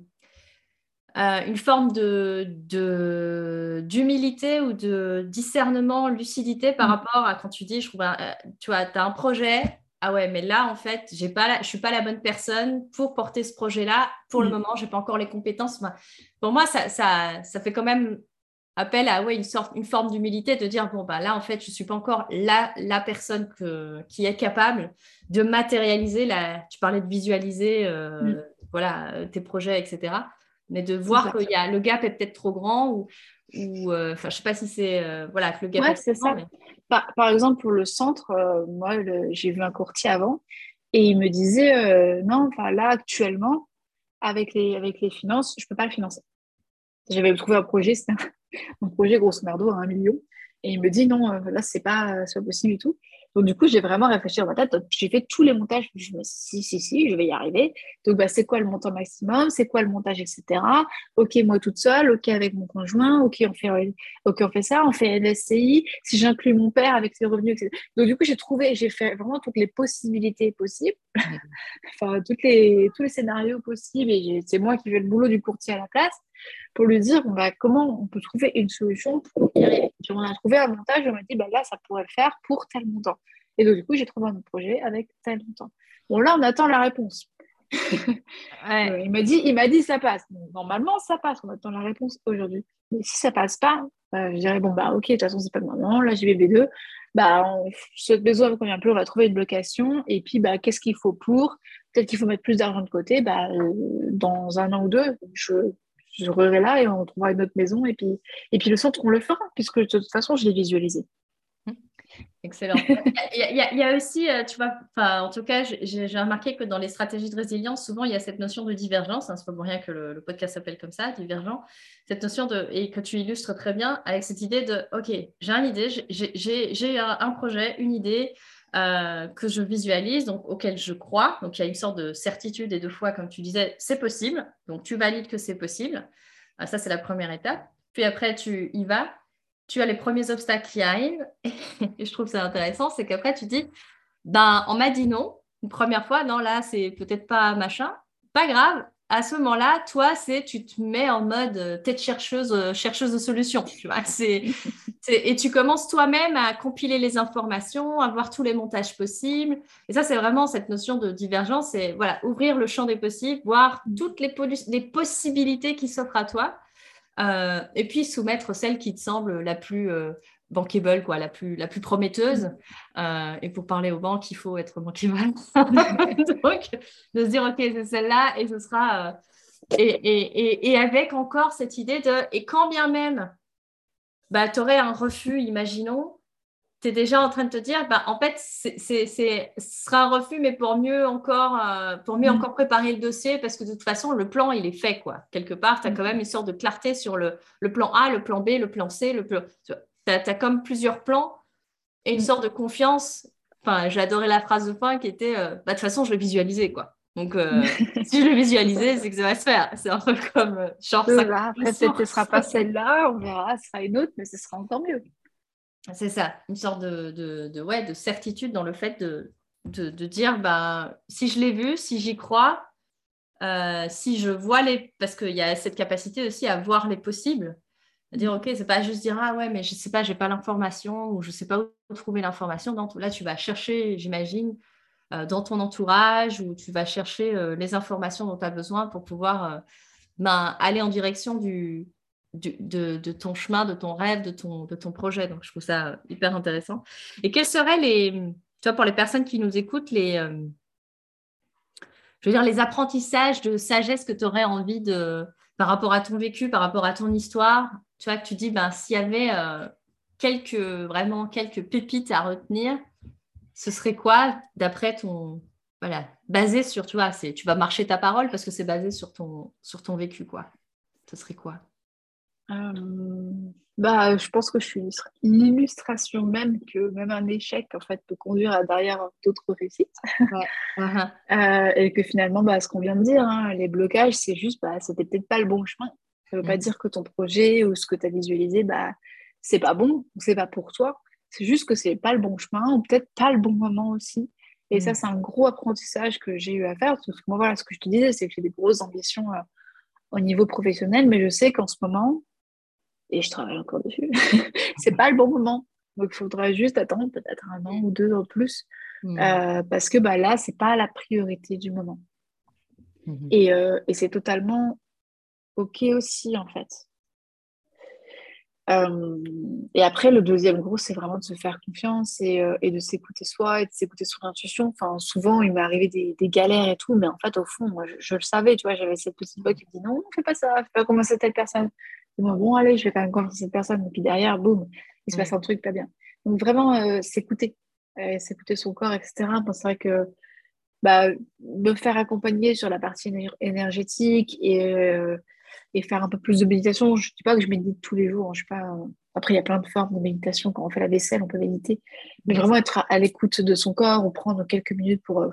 euh, une forme de, d'humilité ou de discernement, lucidité par mm. rapport à quand tu dis, je trouve, tu vois, tu as un projet, ah ouais, mais là, en fait, j'ai pas je ne suis pas la bonne personne pour porter ce projet-là. Pour le mm. moment, je n'ai pas encore les compétences. pour moi, ça, ça, ça, fait quand même appel à ouais, une, sorte, une forme d'humilité de dire, bon, bah, là, en fait, je ne suis pas encore la, la personne que, qui est capable de matérialiser, la, tu parlais de visualiser euh, mm. voilà, tes projets, etc. Mais de voir que y a, le gap est peut-être trop grand ou, ou euh, enfin, je sais pas si c'est euh, voilà que le gap est. Par, exemple, pour le centre, euh, moi, j'ai vu un courtier avant et il me disait non, là actuellement, avec les avec les finances, je peux pas le financer. J'avais trouvé un projet, c'était un, projet grosso merdo à un million, et il me dit non, là c'est pas, pas possible du tout. Donc, du coup, j'ai vraiment réfléchi dans ma tête. J'ai fait tous les montages. Je me suis dit, si, si, si, je vais y arriver. Donc, bah, c'est quoi le montant maximum? C'est quoi le montage, etc. OK, moi toute seule. OK, avec mon conjoint. OK, on fait, OK, on fait ça. On fait LSCI. Si j'inclus mon père avec ses revenus, etc. Donc, du coup, j'ai trouvé, j'ai fait vraiment toutes les possibilités possibles. enfin, toutes les, tous les scénarios possibles. Et c'est moi qui fais le boulot du courtier à la place pour lui dire bah, comment on peut trouver une solution pour y arriver. on a trouvé un montage, on m'a dit bah, là, ça pourrait le faire pour tel montant. Et donc, du coup, j'ai trouvé un autre projet avec tel montant. Bon, là, on attend la réponse. Euh, il m'a dit, il m'a dit ça passe. normalement, ça passe. On attend la réponse aujourd'hui. Mais si ça passe pas, bah, je dirais bon bah ok, de toute façon c'est pas maintenant. Là j'ai BB2. Bah on, ce besoin ne convient plus. On va trouver une blocation. Et puis bah qu'est-ce qu'il faut pour? Peut-être qu'il faut mettre plus d'argent de côté. Bah euh, dans un an ou deux, je je rerai là et on trouvera une autre maison. Et puis, et puis le centre, on le fera, puisque de toute façon, je l'ai visualisé. Excellent. Il y, a, aussi, euh, tu vois, en tout cas, j'ai remarqué que dans les stratégies de résilience, souvent, il y a cette notion de divergence. Hein, c'est pas pour rien que le, podcast s'appelle comme ça, divergent. Cette notion de, et que tu illustres très bien avec cette idée de, OK, j'ai une idée, j'ai un projet, une idée, euh, que je visualise, donc auquel je crois. Donc il y a une sorte de certitude et de foi, comme tu disais, c'est possible. Donc tu valides que c'est possible. Euh, ça, c'est la première étape. Puis après, tu y vas. Tu as les premiers obstacles qui arrivent. Et je trouve ça intéressant, c'est qu'après, tu dis, ben, on m'a dit non. Une première fois, non, là, c'est peut-être pas machin. Pas grave, à ce moment-là, toi, c'est tu te mets en mode euh, tête chercheuse, euh, chercheuse de solutions. Tu vois, c'est, et tu commences toi-même à compiler les informations, à voir tous les montages possibles. Et ça, c'est vraiment cette notion de divergence, c'est voilà, ouvrir le champ des possibles, voir toutes les, les possibilités qui s'offrent à toi. Euh, et puis soumettre celle qui te semble la plus bankable, quoi, la plus, la plus prometteuse. Euh, et pour parler aux banques, il faut être bankable. Donc, de se dire, OK, c'est celle-là et ce sera. Euh, et, et, et, avec encore cette idée de. Et quand bien même, bah, tu aurais un refus, imaginons, tu es déjà en train de te dire, bah, en fait, c'est, ce sera un refus, mais pour mieux, encore, euh, pour mieux mm. encore préparer le dossier, parce que de toute façon, le plan, il est fait. quoi. Quelque part, tu as quand mm. même une sorte de clarté sur le, le, plan A, le plan B, le plan C. Le plan tu as, comme plusieurs plans et une mm. sorte de confiance. Enfin, j'ai adoré la phrase de fin qui était euh, bah, de toute façon, je le visualisais, quoi. Donc, euh, si je le visualisais, c'est que ça va se faire. C'est un peu comme euh, genre ça. après, peut-être ce ne sera pas celle-là, on verra, ce sera une autre, mais ce sera encore mieux. C'est ça, une sorte de, de, ouais, de certitude dans le fait de, de, dire bah, si je l'ai vu, si j'y crois, si je vois les. Parce qu'il y a cette capacité aussi à voir les possibles. Dire, OK, c'est pas juste dire, ah ouais, mais je sais pas, j'ai pas l'information ou je sais pas où trouver l'information. Là, tu vas chercher, j'imagine, euh, dans ton entourage ou tu vas chercher euh, les informations dont tu as besoin pour pouvoir euh, ben, aller en direction du, de, ton chemin, de ton rêve, de ton, de ton projet. Donc, je trouve ça hyper intéressant. Et quels seraient les, tu vois, pour les personnes qui nous écoutent, les, je veux dire, les apprentissages de sagesse que tu aurais envie de, par rapport à ton vécu, par rapport à ton histoire, tu vois, que tu dis, ben, s'il y avait euh, quelques, vraiment quelques pépites à retenir, ce serait quoi d'après ton, voilà, basé sur, tu vois, tu vas marcher ta parole parce que c'est basé sur ton, sur ton vécu, quoi. Ce serait quoi? Bah, je pense que je suis l'illustration même que même un échec en fait peut conduire à derrière d'autres réussites. Uh-huh. Euh, et que finalement, bah, ce qu'on vient de dire, hein, les blocages, c'est juste, bah, c'était peut-être pas le bon chemin. Ça veut pas mm. dire que ton projet ou ce que tu as visualisé, bah, c'est pas bon ou c'est pas pour toi. C'est juste que c'est pas le bon chemin ou peut-être pas le bon moment aussi. Et ça, mm. c'est un gros apprentissage que j'ai eu à faire. Parce que moi, voilà, ce que je te disais, c'est que j'ai des grosses ambitions euh, au niveau professionnel, mais je sais qu'en ce moment, et je travaille encore dessus. c'est pas le bon moment. Donc, il faudra juste attendre peut-être un an ou deux en plus. Hmm. Euh, parce que bah, là, c'est pas la priorité du moment. Hmm. Et, euh, et c'est totalement OK aussi, en fait. Euh, et après, le deuxième gros, c'est vraiment de se faire confiance et, et de s'écouter soi et de s'écouter son intuition. Enfin, souvent, il m'est arrivé des, des, galères et tout, mais en fait, au fond, moi, je, le savais, tu vois, j'avais cette petite voix qui me dit non, fais pas ça, fais pas comme cette telle personne bon, allez, je vais quand même confiance cette personne. Et puis derrière, boum, il se passe un truc pas bien. Donc vraiment, euh, s'écouter, euh, s'écouter son corps, etc. c'est vrai que bah, me faire accompagner sur la partie énergétique et, euh, et, faire un peu plus de méditation. Je ne dis pas que je médite tous les jours. Hein, je pas... Après, il y a plein de formes de méditation. Quand on fait la vaisselle, on peut méditer. Mais vraiment être à, l'écoute de son corps ou prendre quelques minutes pour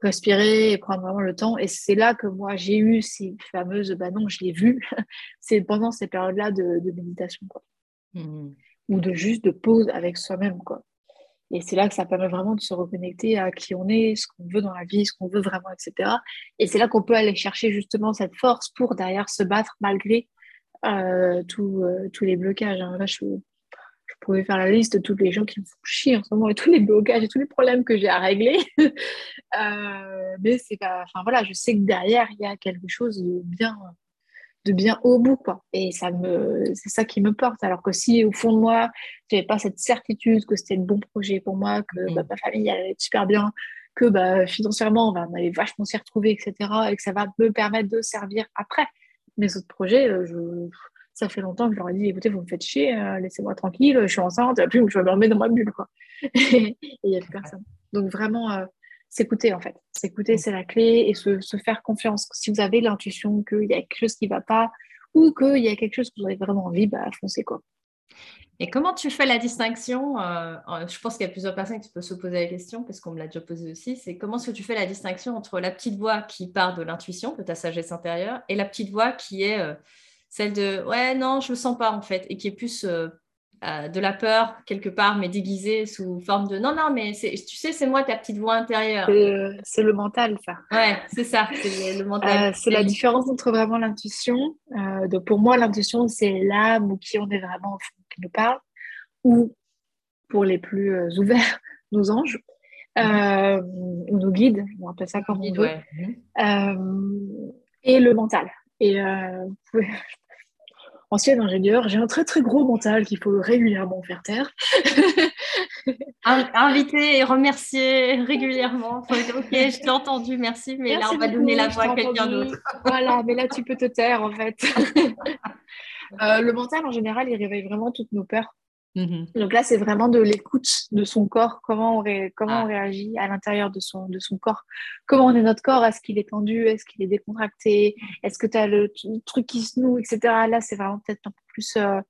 respirer et prendre vraiment le temps. Et c'est là que moi, j'ai eu ces fameuses, bah non, je l'ai vu, c'est pendant ces périodes-là de, méditation, quoi. Mmh. Ou de juste de pause avec soi-même, quoi. Et c'est là que ça permet vraiment de se reconnecter à qui on est, ce qu'on veut dans la vie, ce qu'on veut vraiment, etc. Et c'est là qu'on peut aller chercher justement cette force pour derrière se battre malgré euh, euh, tous les blocages. Hein. Là, je, pouvez faire la liste de tous les gens qui me font chier en ce moment et tous les blocages et tous les problèmes que j'ai à régler. Euh, mais c'est pas. Enfin voilà, je sais que derrière, il y a quelque chose de bien, de bien au bout, quoi. Et ça me, c'est ça qui me porte. Alors que si au fond de moi, je n'avais pas cette certitude que c'était le bon projet pour moi, que mm. bah, ma famille allait super bien, que bah, financièrement, on, va, allait vachement s'y retrouver, etc., et que ça va me permettre de servir après mes autres projets, euh, je ça fait longtemps que je leur ai dit écoutez, vous me faites chier, euh, laissez-moi tranquille, je suis enceinte, et puis je me remets dans ma bulle. Quoi. et il n'y a plus personne. Donc vraiment, euh, s'écouter en fait. S'écouter, c'est la clé et se, faire confiance. Si vous avez l'intuition qu'il y a quelque chose qui ne va pas ou qu'il y a quelque chose que vous avez vraiment envie, bah, foncez quoi. Et comment tu fais la distinction euh, Je pense qu'il y a plusieurs personnes qui peuvent se poser la question, parce qu'on me l'a déjà posé aussi. C'est comment est-ce que tu fais la distinction entre la petite voix qui part de l'intuition, de ta sagesse intérieure, et la petite voix qui est celle de ouais, non, je le sens pas en fait, et qui est plus euh, euh, de la peur quelque part, mais déguisée sous forme de non, non, mais tu sais, c'est moi ta petite voix intérieure. C'est le mental, ça. Ouais, c'est ça, c'est le mental. Euh, c'est la différence entre vraiment l'intuition. donc pour moi, l'intuition, c'est l'âme ou qui on est vraiment au fond qui nous parle, ou pour les plus ouverts, nos anges. ou nos guides, on appelle ça comme on veut, et le mental. Et ancienne ingénieure, j'ai un très très gros mental qu'il faut régulièrement faire taire. Inviter et remercier régulièrement. ok, je t'ai entendu, merci, mais là on va donner la voix à quelqu'un d'autre. voilà, mais là tu peux te taire en fait. Euh, le mental en général, il réveille vraiment toutes nos peurs. Mhm. Donc là, c'est vraiment de l'écoute de son corps, comment on, comment on ah. réagit à l'intérieur de son, de son corps. Comment on est notre corps Est-ce qu'il est tendu Est-ce qu'il est décontracté Est-ce que tu as le, truc qui se noue, etc. Là, c'est vraiment peut-être un peu plus... Euh,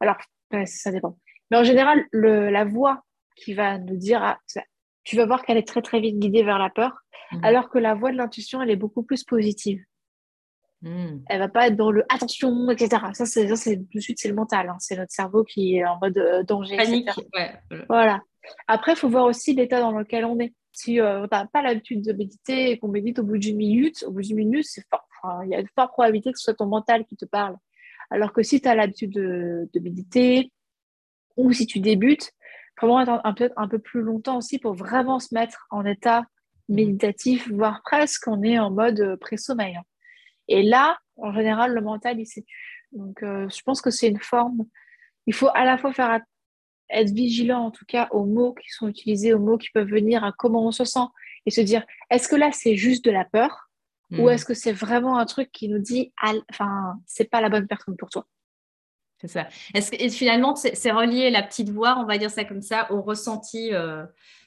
alors, ça dépend. Mais en général, le, la voix qui va nous dire... Ah, tu vas voir qu'elle est très très vite guidée vers la peur, mhm. alors que la voix de l'intuition, elle est beaucoup plus positive. Hmm. Elle va pas être dans le attention, etc. Ça, c'est, c'est de suite, c'est le mental. Hein. C'est notre cerveau qui est en mode euh, danger. Panique. Voilà. Après, il faut voir aussi l'état dans lequel on est. Si euh, tu n'as pas l'habitude de méditer et qu'on médite au bout d'une minute, au bout d'une minute, il y a une forte probabilité que ce soit ton mental qui te parle. Alors que si tu as l'habitude de, de, méditer ou si tu débutes, vraiment être peut-être un peu plus longtemps aussi pour vraiment se mettre en état hmm. méditatif, voire presque on est en mode euh, pré-sommeil. Hein. Et là, en général, le mental, il s'est Donc, euh, je pense que c'est une forme. Il faut à la fois faire être vigilant, en tout cas, aux mots qui sont utilisés, aux mots qui peuvent venir, à comment on se sent, et se dire est-ce que là, c'est juste de la peur ou hmm. est-ce que c'est vraiment un truc qui nous dit enfin, c'est pas la bonne personne pour toi? C'est ça. Est-ce que, et finalement, c'est relié la petite voix, on va dire ça comme ça, au ressenti. Euh,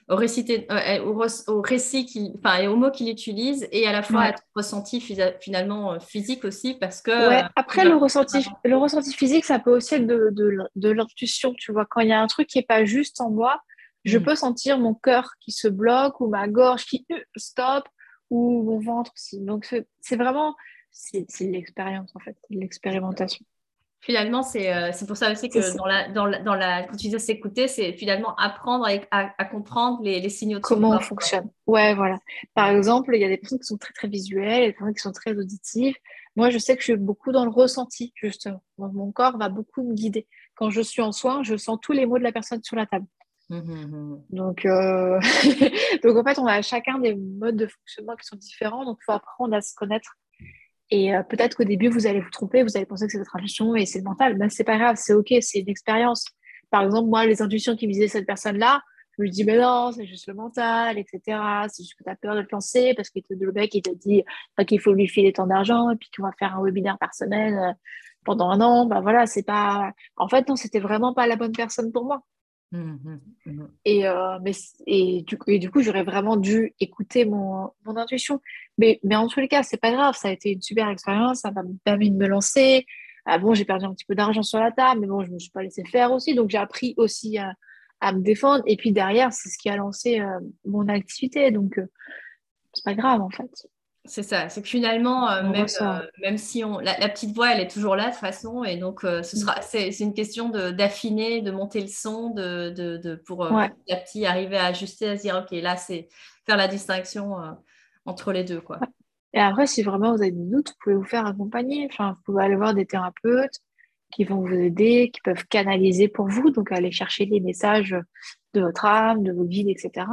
au, récité, euh, au, récit, qui, enfin, et aux mots qu'il utilise, et à la fois être ressenti finalement euh, physique aussi, parce que... Ouais. Après, le ressenti, le ressenti physique, ça peut aussi être de, de, de l'intuition, tu vois. Quand il y a un truc qui n'est pas juste en moi, je mm. peux sentir mon cœur qui se bloque, ou ma gorge qui stop, ou mon ventre aussi. Donc, c'est vraiment... C'est l'expérience, en fait, l'expérimentation finalement, euh, c'est pour ça aussi que dans la, dans, la, dans la, quand tu disais s'écouter, c'est finalement apprendre à, à, comprendre les, les, signaux de Comment on fonctionne. Ouais, voilà. Par exemple, il y a des personnes qui sont très, très visuelles, des personnes qui sont très auditives. Moi, je sais que je suis beaucoup dans le ressenti, justement. mon corps va beaucoup me guider. Quand je suis en soin, je sens tous les mots de la personne sur la table. Mmh, mmh, mmh. Donc, euh, donc, en fait, on a chacun des modes de fonctionnement qui sont différents. Donc, il faut apprendre à se connaître et euh, peut-être qu'au début, vous allez vous tromper, vous allez penser que c'est votre intuition et c'est le mental. Ben, c'est pas grave, c'est OK, c'est une expérience. Par exemple, moi, les intuitions qui me disaient cette personne-là, je me dis, mais non, c'est juste le mental, etc. C'est juste que tu as peur de le penser parce que le mec, il t'a dit qu'il faut lui filer tant d'argent et puis qu'on va faire un webinaire par semaine euh, pendant un an. Ben voilà, c'est pas. En fait, non, c'était vraiment pas la bonne personne pour moi. Mmh, mmh, mmh. Et, euh, mais, et, du, coup, j'aurais vraiment dû écouter mon, mon intuition. Mais, mais en tous les cas, c'est pas grave. Ça a été une super expérience. Ça m'a permis de me lancer. Ah bon, j'ai perdu un petit peu d'argent sur la table, mais bon, je me suis pas laissé faire aussi. Donc, j'ai appris aussi à, à, me défendre. Et puis derrière, c'est ce qui a lancé euh, mon activité. Donc, euh, c'est pas grave en fait. C'est ça, c'est que finalement, euh, même, euh, même, si on, la, petite voix, elle est toujours là de toute façon, et donc euh, ce sera, c'est, une question d'affiner, de, monter le son, de, de, de pour petit à petit arriver à ajuster, à se dire, ok, là, c'est faire la distinction entre les deux. Quoi. Et après, si vraiment vous avez des doutes, vous pouvez vous faire accompagner. Enfin, vous pouvez aller voir des thérapeutes qui vont vous aider, qui peuvent canaliser pour vous, donc aller chercher les messages de votre âme, de vos guides, etc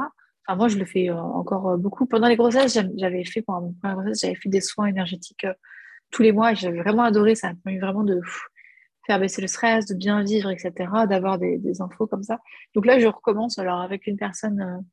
moi, je le fais euh, encore euh, beaucoup. Pendant les grossesses, j'avais fait, pendant première grossesse, j'avais fait des soins énergétiques euh, tous les mois et j'avais vraiment adoré. Ça m'a permis vraiment de faire baisser le stress, de bien vivre, etc., d'avoir des, infos comme ça. Donc là, je recommence alors avec une personne,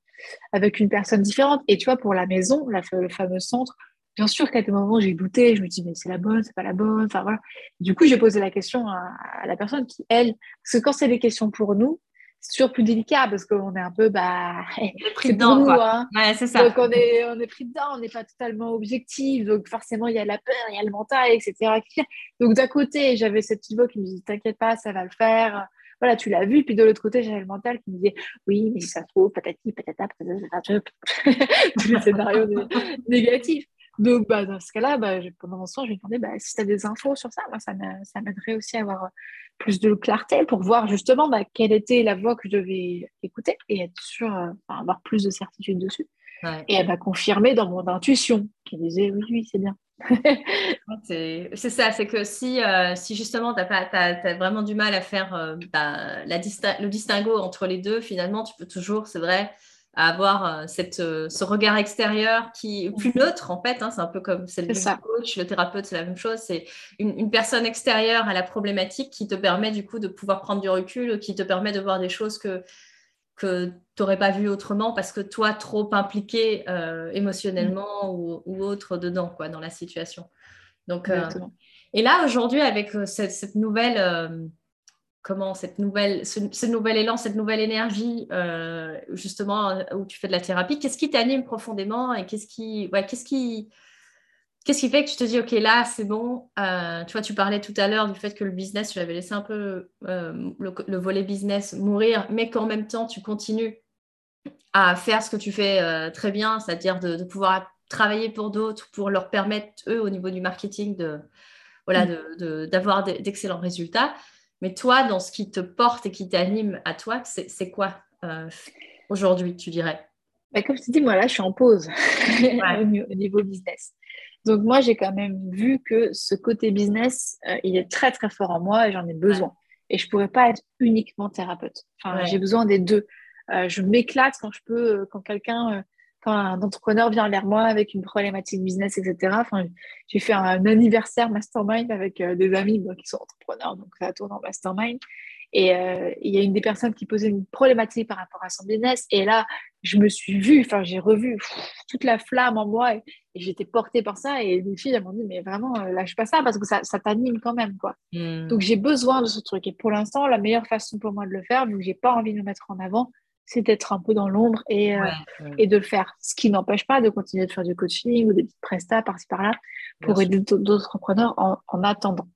avec une personne différente. Et tu vois, pour la maison, le fameux centre, bien sûr qu'à des moments, j'ai douté. Je me dis, mais c'est la bonne, c'est pas la bonne. Enfin voilà. Du coup, j'ai posé la question à, la personne qui, elle, parce que quand c'est des questions pour nous, toujours plus délicat parce qu'on est un peu bah on est pris dedans quoi. Hein. c'est ça. donc on est on est pris dedans on n'est pas totalement objectif donc forcément il y a la peur il y a le mental etc donc d'un côté j'avais cette petite voix qui me disait t'inquiète pas ça va le faire voilà tu l'as vu puis de l'autre côté j'avais le mental qui me disait oui mais si ça se trouve patati patata patata tous les scénarios négatifs donc, bah, dans ce cas-là, bah, pendant ce temps, je lui demandais bah, si tu as des infos sur ça. Moi, ça m'aiderait aussi à avoir plus de clarté pour voir justement bah, quelle était la voix que je devais écouter et être sûr, euh, avoir plus de certitude dessus. Et elle m'a confirmé dans mon intuition qui disait oui, oui, c'est bien. c'est ça, c'est que si, euh, si justement tu as, as, vraiment du mal à faire euh, bah, la le distinguo entre les deux, finalement, tu peux toujours, c'est vrai, à avoir euh, cette, euh, ce regard extérieur qui est plus neutre en fait. Hein, c'est un peu comme c'est le coach, le thérapeute, c'est la même chose. C'est une, personne extérieure à la problématique qui te permet du coup de pouvoir prendre du recul, qui te permet de voir des choses que que tu n'aurais pas vu autrement parce que toi, trop impliqué euh, émotionnellement ou, ou, autre dedans, quoi, dans la situation. Donc, et là, aujourd'hui, avec cette, cette nouvelle comment cette nouvelle, ce, nouvel élan, cette nouvelle énergie, euh, justement, euh, où tu fais de la thérapie, qu'est-ce qui t'anime profondément et qu'est-ce qui, ouais, qu'est-ce qui, qu'est-ce qui fait que tu te dis, ok, là, c'est bon. Euh, tu vois, tu parlais tout à l'heure du fait que le business, tu avais laissé un peu le, volet business mourir, mais qu'en même temps, tu continues à faire ce que tu fais très bien, c'est-à-dire de, pouvoir travailler pour d'autres, pour leur permettre, eux, au niveau du marketing, de, voilà, mmh. d'avoir d'excellents résultats. Mais toi, dans ce qui te porte et qui t'anime à toi, c'est quoi euh, aujourd'hui, tu dirais? Bah, Comme je te dis, moi là, je suis en pause au, niveau business. Donc moi, j'ai quand même vu que ce côté business, euh, il est très très fort en moi et j'en ai besoin. Et je ne pourrais pas être uniquement thérapeute. Enfin, J'ai besoin des deux. Euh, je m'éclate quand je peux, quand quelqu'un quand un entrepreneur vient vers moi avec une problématique business, etc. Enfin, j'ai fait un anniversaire mastermind avec euh, des amis qui sont entrepreneurs, donc ça tourne en mastermind. Et euh, il y a une des personnes qui posait une problématique par rapport à son business. Et là, je me suis vue, enfin, j'ai revu toute la flamme en moi et, j'étais portée par ça. Et les filles, elles m'ont dit, mais vraiment, euh, lâche pas ça parce que ça, ça t'anime quand même, quoi. Hmm. Donc, j'ai besoin de ce truc. Et pour l'instant, la meilleure façon pour moi de le faire, vu que j'ai pas envie de me mettre en avant, c'est d'être un peu dans l'ombre et, euh, et de le faire. Ce qui n'empêche pas de continuer de faire du coaching ou des petites prestats par-ci par-là pour aider d'autres entrepreneurs en, en, attendant.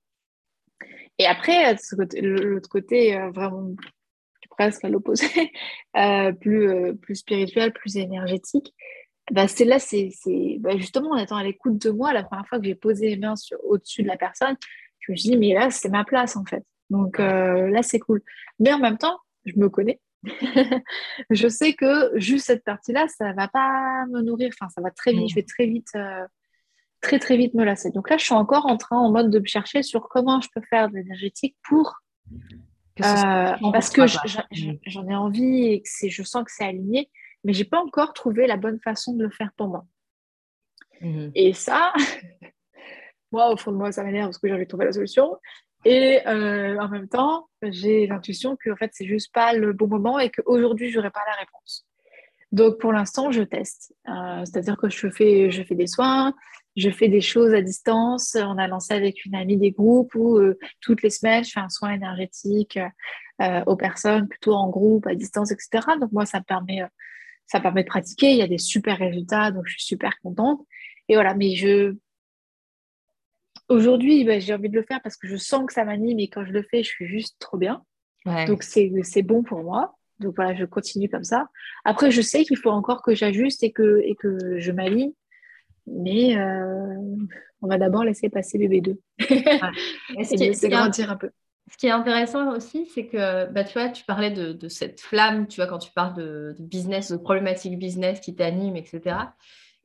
Et après, l'autre côté, euh, vraiment presque à l'opposé, euh, plus, plus spirituel, plus énergétique, bah, c'est là, c'est bah, justement en étant à l'écoute de moi, la première fois que j'ai posé les mains au-dessus de la personne, je me suis dit, mais là, c'est ma place en fait. Donc là, c'est cool. Mais en même temps, je me connais je sais que juste cette partie-là, ça va pas me nourrir. Enfin, ça va très vite. Je vais très vite, euh, très très vite me lasser. Donc là, je suis encore en train, en mode de me chercher sur comment je peux faire de l'énergétique pour euh, parce que j'en ai envie et que je sens que c'est aligné, mais j'ai pas encore trouvé la bonne façon de le faire pour moi. Mhm. Et ça, moi, au fond de moi, ça m'énerve parce que j'ai envie de trouver la solution. Et euh, en même temps, j'ai l'intuition que en fait, c'est juste pas le bon moment et qu'aujourd'hui, je n'aurai pas la réponse. Donc, pour l'instant, je teste. Euh, c'est-à-dire que je fais, je fais des soins, je fais des choses à distance. On a lancé avec une amie des groupes où euh, toutes les semaines, je fais un soin énergétique aux personnes, plutôt en groupe, à distance, etc. Donc, moi, ça me permet, ça permet de pratiquer. Il y a des super résultats, donc je suis super contente. Et voilà, mais je Aujourd'hui, bah, j'ai envie de le faire parce que je sens que ça m'anime et quand je le fais, je suis juste trop bien. Donc, c'est bon pour moi. Donc, voilà, je continue comme ça. Après, je sais qu'il faut encore que j'ajuste et que, et que je m'aligne. Mais euh, on va d'abord laisser passer bébé 2. Ouais. grandir un peu. Ce qui est intéressant aussi, c'est que bah, tu vois, tu parlais de, cette flamme, tu vois, quand tu parles de, de business, de problématiques business qui t'animent, etc.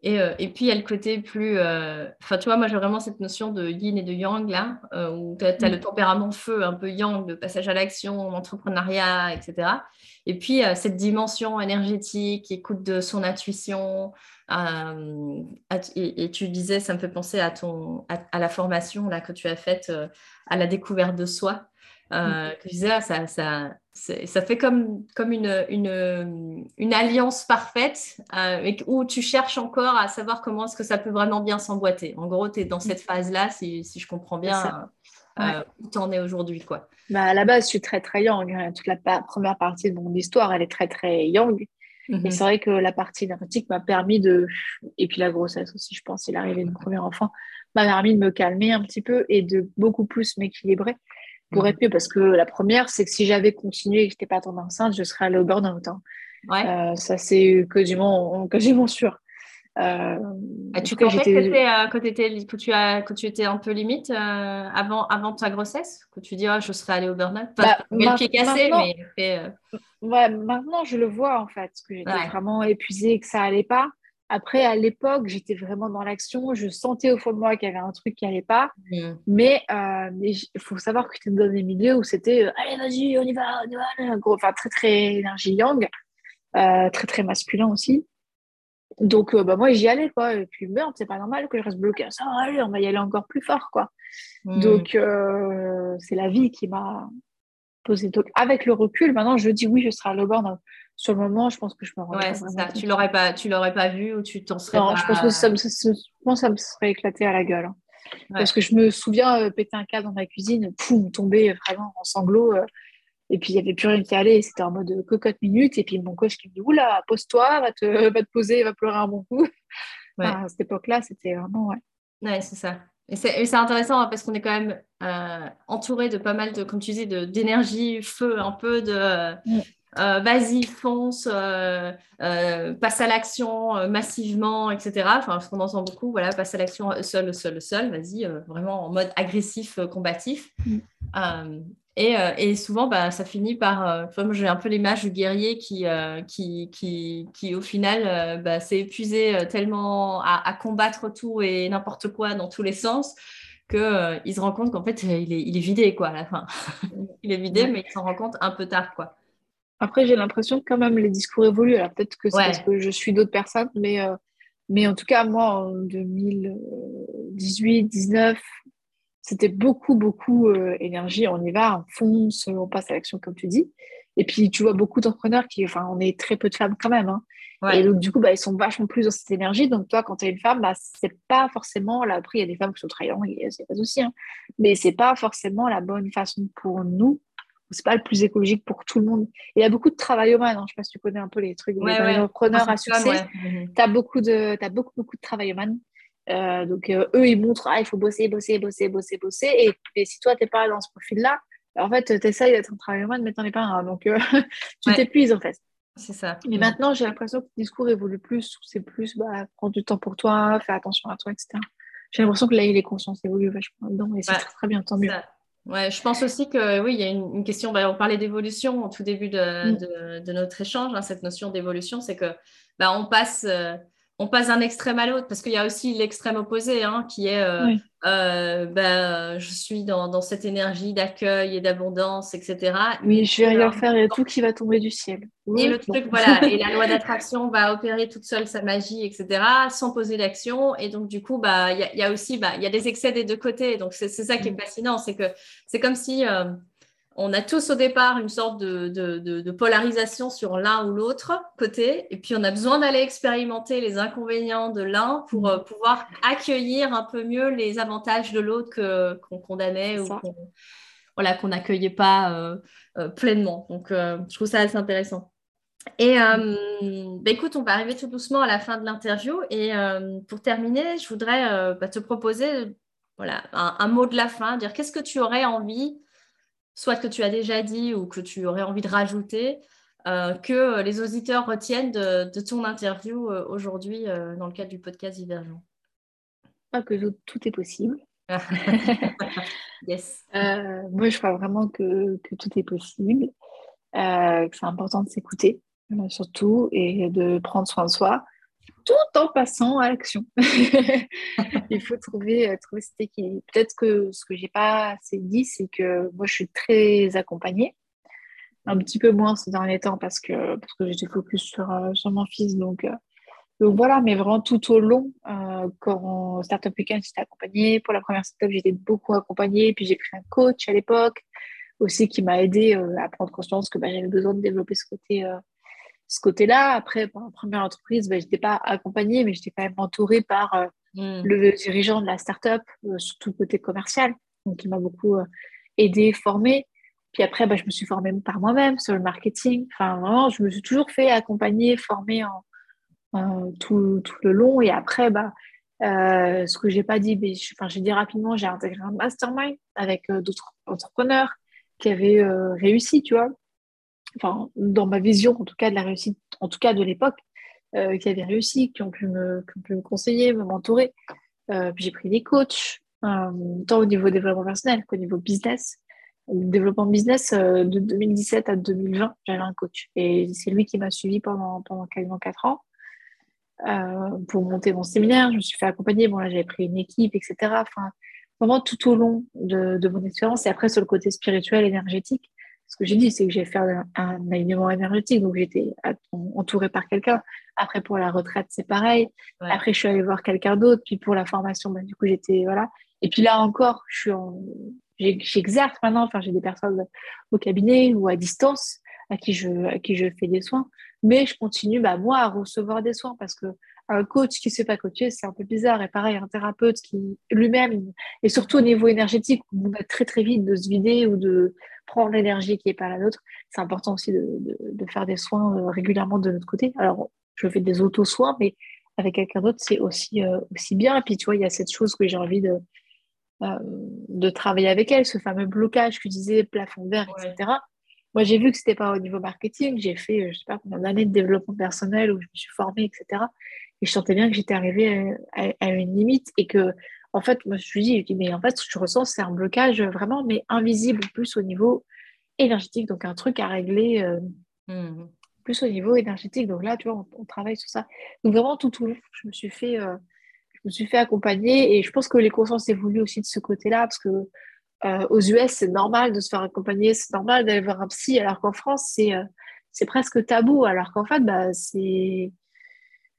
Euh, et, puis, il y a le côté plus. Euh, enfin, tu vois, moi, j'ai vraiment cette notion de yin et de yang, là, euh, où tu as, mm. le tempérament feu, un peu yang, de passage à l'action, l'entrepreneuriat, etc. Et puis, cette dimension énergétique, écoute de son intuition. Et, tu disais, ça me fait penser à, ton, à, la formation là, que tu as faite à la découverte de soi. Euh, que je disais, ah, ça, ça, ça fait comme, comme une, une, une alliance parfaite euh, où tu cherches encore à savoir comment est-ce que ça peut vraiment bien s'emboîter. En gros, tu es dans cette phase-là, si, si je comprends bien, euh, où tu en es aujourd'hui. Quoi. Bah, à la base, je suis très, très yang. Hein. Toute la première partie de mon histoire, elle est très, très yang. Et mhm. c'est vrai que la partie énergétique m'a permis de. Et puis la grossesse aussi, je pense, l'arrivée de mon premier enfant m'a permis de me calmer un petit peu et de beaucoup plus m'équilibrer pour être mieux. Parce que la première, c'est que si j'avais continué et que je n'étais pas tombée enceinte, je serais allée au burn-out. Hein. Ouais. Euh, ça, c'est quasiment, quasiment sûr. Euh, ah, tu pensais que, euh, que, tu as, que tu étais un peu limite euh, avant, avant ta grossesse Que tu dis, oh, je serais allée au burn-out bah, le pied cassé, mais. Ouais, maintenant, je le vois en fait, que j'étais vraiment épuisée, que ça allait pas. Après, à l'époque, j'étais vraiment dans l'action. Je sentais au fond de moi qu'il y avait un truc qui n'allait pas. Mm. Mais euh, il faut savoir que j'étais dans des milieux où c'était euh, Allez, vas-y, on y va, on y va. Enfin, très, très énergie yang. Euh, très, très masculin aussi. Donc, bah, moi, j'y allais, quoi. Et puis, merde, c'est pas normal que je reste bloquée à ça. Allez, on va y aller encore plus fort, quoi. Mm. Donc, c'est la vie qui m'a posé. Donc, avec le recul, maintenant, je dis oui, je serai à l'auborne sur le moment, je pense que je me Ouais, c'est ça. Tu l'aurais pas, tu l'aurais pas vu ou tu t'en serais non, je pense que ça me, ça me serait éclaté à la gueule. Hein. Parce que je me souviens euh, péter un câble dans ma cuisine, poum, tomber vraiment en sanglots. Euh, et puis, il n'y avait plus rien qui allait. C'était en mode cocotte minutes. Et puis, mon coach qui me dit Oula, pose-toi, va te, va te poser, va pleurer un bon coup. à cette époque-là, c'était vraiment. Ouais, ouais c'est ça. Et c'est intéressant hein, parce qu'on est quand même euh, entouré de pas mal de, comme tu disais, d'énergie, feu, un peu de, mm. Euh, vas-y, fonce, euh, euh, passe à l'action massivement, etc. Enfin, parce qu'on entend beaucoup, voilà, passe à l'action seul, seul, seul, vas-y, vraiment en mode agressif, combatif. Mm. Et, souvent, bah, ça finit par. moi, j'ai un peu l'image du guerrier qui, qui, qui, qui, au final, bah, s'est épuisé tellement à, combattre tout et n'importe quoi dans tous les sens qu'il se rend compte qu'en fait, il est, il est, vidé, quoi, à la fin. il est vidé, mais il s'en rend compte un peu tard, quoi. Après, j'ai l'impression que quand même les discours évoluent. Alors peut-être que c'est parce que je suis d'autres personnes, mais, euh, mais en tout cas, moi, en 2018, 19, c'était beaucoup, beaucoup euh, énergie. On y va, on fonce, on passe à l'action, comme tu dis. Et puis, tu vois beaucoup d'entrepreneurs qui, enfin, on est très peu de femmes quand même. Hein. Et donc, du coup, bah, ils sont vachement plus dans cette énergie. Donc, toi, quand tu es une femme, bah, c'est pas forcément. Là, après, il y a des femmes qui sont très et c'est pas aussi. Hein. Mais c'est pas forcément la bonne façon pour nous c'est pas le plus écologique pour tout le monde. Il y a beaucoup de travail humain, hein. je sais pas si tu connais un peu les trucs, les entrepreneurs à succès. Mhm. Tu as beaucoup de, as beaucoup, beaucoup de travail humain. Euh, donc, euh, eux, ils montrent, ah, il faut bosser, bosser, bosser, bosser, bosser. Et, si toi, tu n'es pas dans ce profil-là, en fait, tu essayes d'être un travail humain, mais tu n'en es pas un. Donc, euh, tu t'épuises, en fait. C'est ça. Mais maintenant, j'ai l'impression que le discours évolue plus. C'est plus, bah, prends du temps pour toi, fais attention à toi, etc. J'ai l'impression que là, les consciences évoluent vachement dedans et c'est très, très bien, tant mieux. Ouais, je pense aussi que oui, il y a une, question. Bah, on parlait d'évolution au tout début de, mm. de, notre échange. Hein, cette notion d'évolution, c'est que bah, on passe on passe d'un extrême à l'autre parce qu'il y a aussi l'extrême opposé hein, qui est euh, euh, ben, je suis dans, cette énergie d'accueil et d'abondance, etc. Oui, je vais rien faire, il y a tout qui va tomber du ciel. Et le truc, voilà, et la loi d'attraction va opérer toute seule sa magie, etc., sans poser d'action. Et donc, du coup, bah, il y, a aussi bah, y a des excès des deux côtés. Donc, c'est ça qui est mm. fascinant, c'est que c'est comme si. Euh, on a tous au départ une sorte de, polarisation sur l'un ou l'autre côté, et puis on a besoin d'aller expérimenter les inconvénients de l'un pour euh, pouvoir accueillir un peu mieux les avantages de l'autre qu'on condamnait ou qu'on voilà, n'accueillait pas euh, euh, pleinement. Donc, je trouve ça assez intéressant. Et bah, écoute, on va arriver tout doucement à la fin de l'interview. Et pour terminer, je voudrais bah, te proposer voilà, un, mot de la fin, dire qu'est-ce que tu aurais envie soit que tu as déjà dit ou que tu aurais envie de rajouter, euh, que les auditeurs retiennent de, ton interview euh, aujourd'hui euh, dans le cadre du podcast Divergent ah, Que tout est possible. yes. moi, je crois vraiment que, que tout est possible, que c'est important de s'écouter, surtout, et de prendre soin de soi tout en passant à l'action. Il faut trouver, euh, trouver cet équilibre. Peut-être que ce que j'ai pas assez dit, c'est que moi, je suis très accompagnée. Un petit peu moins ces derniers temps parce que, parce que j'étais focus sur, euh, sur mon fils. Donc, euh, donc voilà, mais vraiment tout au long, quand Startup Weekend, j'étais accompagnée. Pour la première startup, j'étais beaucoup accompagnée. Puis j'ai pris un coach à l'époque aussi qui m'a aidé à prendre conscience que bah, j'avais besoin de développer ce côté ce côté-là. Après, pour la première entreprise, ben, je n'étais pas accompagnée, mais j'étais quand même entourée par euh, hmm. le dirigeant de la startup, euh, surtout côté commercial, donc il m'a beaucoup euh, aidé, formé. Puis après, ben, je me suis formée par moi-même sur le marketing. Enfin, vraiment, je me suis toujours fait accompagner, former en, tout, tout, le long. Et après, bah, ce que j'ai pas dit, ben, j'ai dit rapidement, j'ai intégré un mastermind avec d'autres entrepreneurs qui avaient réussi, tu vois enfin, dans ma vision, en tout cas, de la réussite, en tout cas de l'époque, euh, qui avaient réussi, qui ont pu me, conseiller, me mentorer. Euh, j'ai pris des coachs, euh, tant au niveau développement personnel qu'au niveau business. Le développement business, de 2017 à 2020, j'avais un coach. Et c'est lui qui m'a suivi pendant, pendant quasiment 4 ans. pour monter mon séminaire, je me suis fait accompagner. Bon, là, j'avais pris une équipe, etc. Enfin, vraiment tout au long de mon expérience. Et après, sur le côté spirituel, énergétique, ce que j'ai dit, c'est que j'ai fait un, alignement énergétique, donc j'étais entourée par quelqu'un. Après, pour la retraite, c'est pareil. Après, je suis allée voir quelqu'un d'autre. Puis pour la formation, bah, du coup, j'étais. Voilà. Et puis là encore, je suis en... j'exerce maintenant. Enfin, j'ai des personnes au cabinet ou à distance à qui je, à qui je fais des soins. Mais je continue, bah, moi, à recevoir des soins parce que un coach qui ne sait pas coacher, c'est un peu bizarre. Et pareil, un thérapeute qui lui-même, et surtout au niveau énergétique, on va très très vite de se vider ou de prendre l'énergie qui n'est pas la nôtre. C'est important aussi de, de, faire des soins euh, régulièrement de notre côté. Alors, je fais des auto-soins, mais avec quelqu'un d'autre, c'est aussi, euh, aussi bien. Et puis, tu vois, il y a cette chose que j'ai envie de, euh, de travailler avec elle, ce fameux blocage que tu disais, plafond vert, etc. Moi, j'ai vu que ce n'était pas au niveau marketing. J'ai fait, je sais pas, combien d'années de développement personnel où je me suis formée, etc. Et je sentais bien que j'étais arrivée à, une limite et que, en fait, moi, je me suis dit, mais en fait, ce que je ressens, c'est un blocage vraiment, mais invisible, plus au niveau énergétique. Donc, un truc à régler euh, mmh. plus au niveau énergétique. Donc là, tu vois, on, travaille sur ça. Donc, vraiment, tout au long, je me suis fait, euh, je me suis fait accompagner et je pense que les consciences évoluent aussi de ce côté-là parce que euh, aux US, c'est normal de se faire accompagner, c'est normal d'aller voir un psy, alors qu'en France, c'est c'est presque tabou. Alors qu'en fait, bah, c'est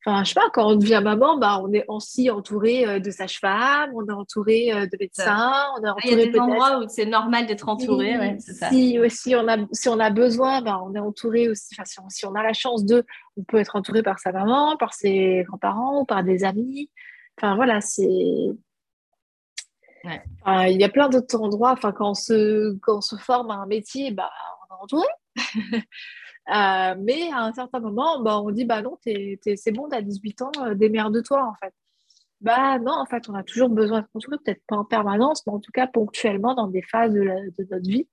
Enfin, je sais pas, quand on devient maman, bah, on est aussi entouré euh, de sages-femmes, on est entouré euh, de médecins, on est entouré Il y a des endroits où c'est normal d'être entouré, ouais, c'est ça. Si, si, on a, si on a besoin, bah, on est entouré aussi, enfin, si on, si on, a la chance de, on peut être entouré par sa maman, par ses grands-parents, par des amis. Enfin, voilà, c'est... il y a plein d'autres endroits. Enfin, quand on se, quand on se forme à un métier, bah, on est entouré. Euh, mais à un certain moment, bah, on dit bah non, c'est bon, tu as 18 ans, euh, démerde-toi en fait. Bah non, en fait, on a toujours besoin de construire, peut-être pas en permanence, mais en tout cas ponctuellement dans des phases de, notre vie.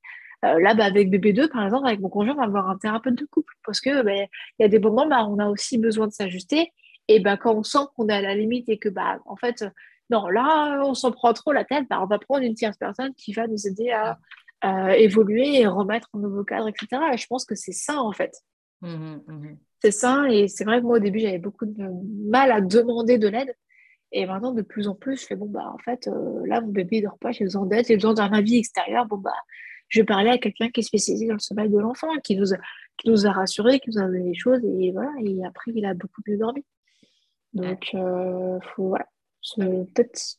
Euh, là, bah, avec BB2, par exemple, avec mon conjoint, on va avoir un thérapeute de couple parce que bah, il y a des moments, bah, on a aussi besoin de s'ajuster. Et bah, quand on sent qu'on est à la limite et que, bah, en fait, non, là, on s'en prend trop la tête, bah, on va prendre une tierce personne qui va nous aider à, évoluer et remettre un nouveau cadre, etc. Et je pense que c'est ça, en fait. Mmh mmh c'est ça. Et c'est vrai que moi, au début, j'avais beaucoup de mal à demander de l'aide. Et maintenant, de plus en plus, je fais bon, bah, en fait, euh, là, mon bébé ne dort pas, j'ai besoin d'aide, j'ai besoin d'un avis extérieur. Bon, bah, je vais parler à quelqu'un qui est spécialisé dans le sommeil de l'enfant, qui nous, a, qui nous a rassurés, qui nous a donné des choses. Et voilà. Et après, il a beaucoup mieux dormi. Donc, euh, faut voilà, peut-être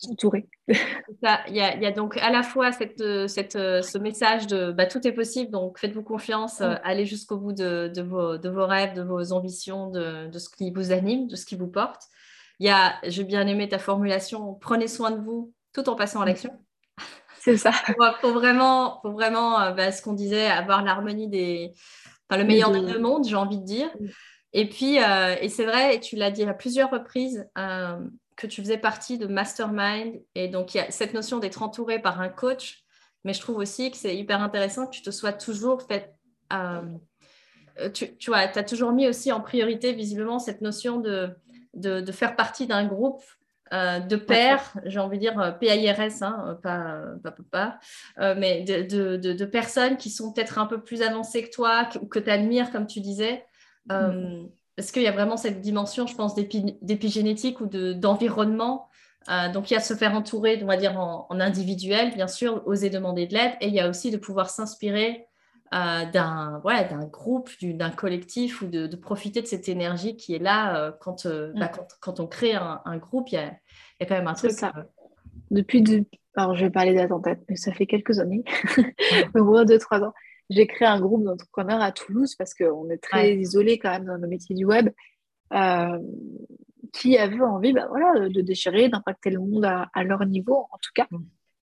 s'entourer. Il y, a, y, a donc à la fois cette, cette, ce message de bah, tout est possible, donc faites-vous confiance, euh, allez jusqu'au bout de, de, vos, de, vos, rêves, de vos ambitions, de, de, ce qui vous anime, de ce qui vous porte. Il y a, j'ai bien aimé ta formulation, prenez soin de vous tout en passant à l'action. C'est ça. pour, vraiment, pour vraiment euh, bah, ce qu'on disait, avoir l'harmonie des. Enfin, le meilleur des deux mondes, j'ai envie de dire. Et puis, euh, et c'est vrai, et tu l'as dit à plusieurs reprises, que tu faisais partie de Mastermind. Et donc, il y a cette notion d'être entouré par un coach. Mais je trouve aussi que c'est hyper intéressant que tu te sois toujours fait. Euh, tu, tu vois, as toujours mis aussi en priorité, visiblement, cette notion de, de, faire partie d'un groupe euh, de pairs, j'ai envie de dire euh, PIRS, hein, pas, pas, pas, mais de, de, personnes qui sont peut-être un peu plus avancées que toi, que, que tu admires, comme tu disais. Mm parce qu'il y a vraiment cette dimension, je pense, d'épigénétique ou d'environnement. Euh, donc, il y a se faire entourer, on va dire, en, individuel, bien sûr, oser demander de l'aide. Et il y a aussi de pouvoir s'inspirer euh, d'un ouais, groupe, d'un collectif ou de, profiter de cette énergie qui est là euh, quand, bah, mm. quand, quand, on crée un, groupe. Il y, a, il y a, quand même un truc. Ça. Depuis, de... alors je vais parler date en tête, mais ça fait quelques années, au moins deux, trois ans j'ai créé un groupe d'entrepreneurs à Toulouse parce qu'on est très isolé quand même dans le métier du web, euh, qui avaient envie bah, voilà, de déchirer, d'impacter le monde à, leur niveau en tout cas. Mm.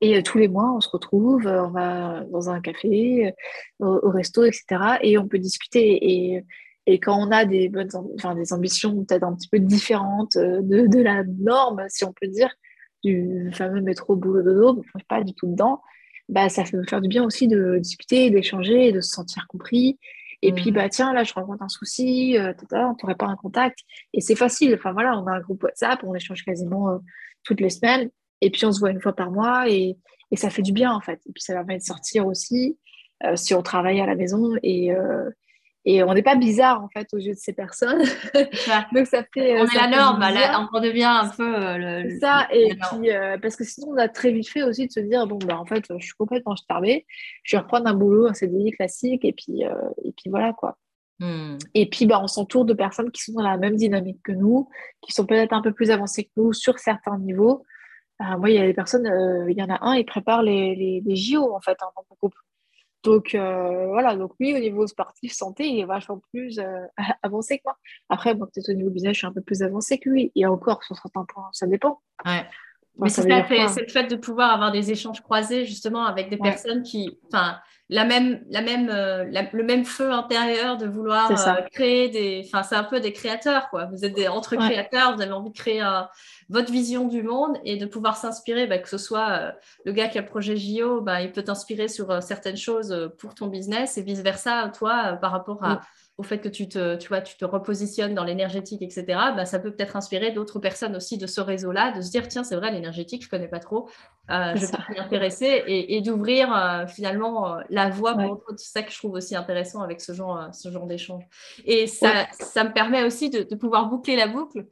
Et euh, tous les mois, on se retrouve, euh, on va dans un café, au, resto, etc. Et on peut discuter. Et, et quand on a des, bonnes, enfin, des ambitions peut-être un petit peu différentes de, de, la norme, si on peut dire, du fameux métro boulot dodo, je ne suis pas du tout dedans bah, ça fait me faire du bien aussi de discuter, d'échanger, de se sentir compris. Et puis, mmh. bah, tiens, là, je rencontre un souci, euh, on ne pourrait pas un contact. Et c'est facile. Enfin, voilà, on a un groupe WhatsApp, on échange quasiment euh, toutes les semaines. Et puis, on se voit une fois par mois et, et, ça fait du bien, en fait. Et puis, ça permet de sortir aussi euh, si on travaille à la maison. Et, et on n'est pas bizarre en fait aux yeux de ces personnes. Donc ça fait. On est la norme, là, on devient un peu euh, le. Ça, et puis euh, parce que sinon on a très vite fait aussi de se dire bon, bah en fait, je suis complètement starvée, je vais reprendre un boulot, un CDI classique, et puis, euh, et puis voilà quoi. Hmm. Et puis bah, on s'entoure de personnes qui sont dans la même dynamique que nous, qui sont peut-être un peu plus avancées que nous sur certains niveaux. moi, il y a des personnes, il y en a un, il prépare les, les, les JO en fait hein, dans mon groupe. Donc euh, voilà, donc lui au niveau sportif santé, il est vachement plus euh, avancé que moi. Après, moi peut-être au niveau business, je suis un peu plus avancé que lui. Et encore sur certains points, ça dépend. Ouais. Mais c'est le fait de pouvoir avoir des échanges croisés justement avec des personnes qui, enfin, la même, la même, euh, le même feu intérieur de vouloir euh, créer des, enfin, c'est un peu des créateurs quoi. Vous êtes des entre créateurs, vous avez envie de créer votre vision du monde et de pouvoir s'inspirer, bah, que ce soit euh, le gars qui a le projet JO, bah, il peut t'inspirer sur certaines choses pour ton business et vice versa toi par rapport à au fait que tu te, tu vois, tu te repositionnes dans l'énergétique, etc., bah, ça peut peut-être inspirer d'autres personnes aussi de ce réseau-là, de se dire, tiens, c'est vrai, l'énergétique, je ne connais pas trop, euh, je vais m'y intéresser et, d'ouvrir euh, finalement euh, la voie pour d'autres. C'est ça que je trouve aussi intéressant avec ce genre, ce genre d'échange. Et ça, ça me permet aussi de, de pouvoir boucler la boucle.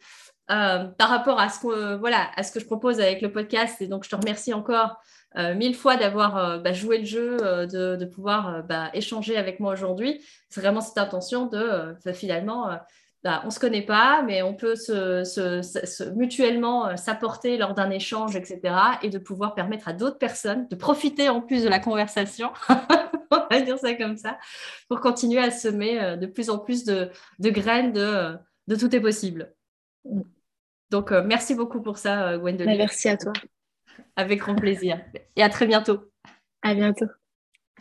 par rapport à ce, que, voilà, à ce que je propose avec le podcast. Et donc, je te remercie encore euh, mille fois d'avoir euh, bah, joué le jeu, euh, de, pouvoir bah, échanger avec moi aujourd'hui. C'est vraiment cette intention de finalement, bah, on ne se connaît pas, mais on peut se, mutuellement s'apporter lors d'un échange, etc. Et de pouvoir permettre à d'autres personnes de profiter en plus de la conversation, on va dire ça comme ça, pour continuer à semer de plus en plus de, graines de, tout est possible. Donc, merci beaucoup pour ça, Gwendoline. Merci à toi. Avec grand plaisir. Et à très bientôt. À bientôt.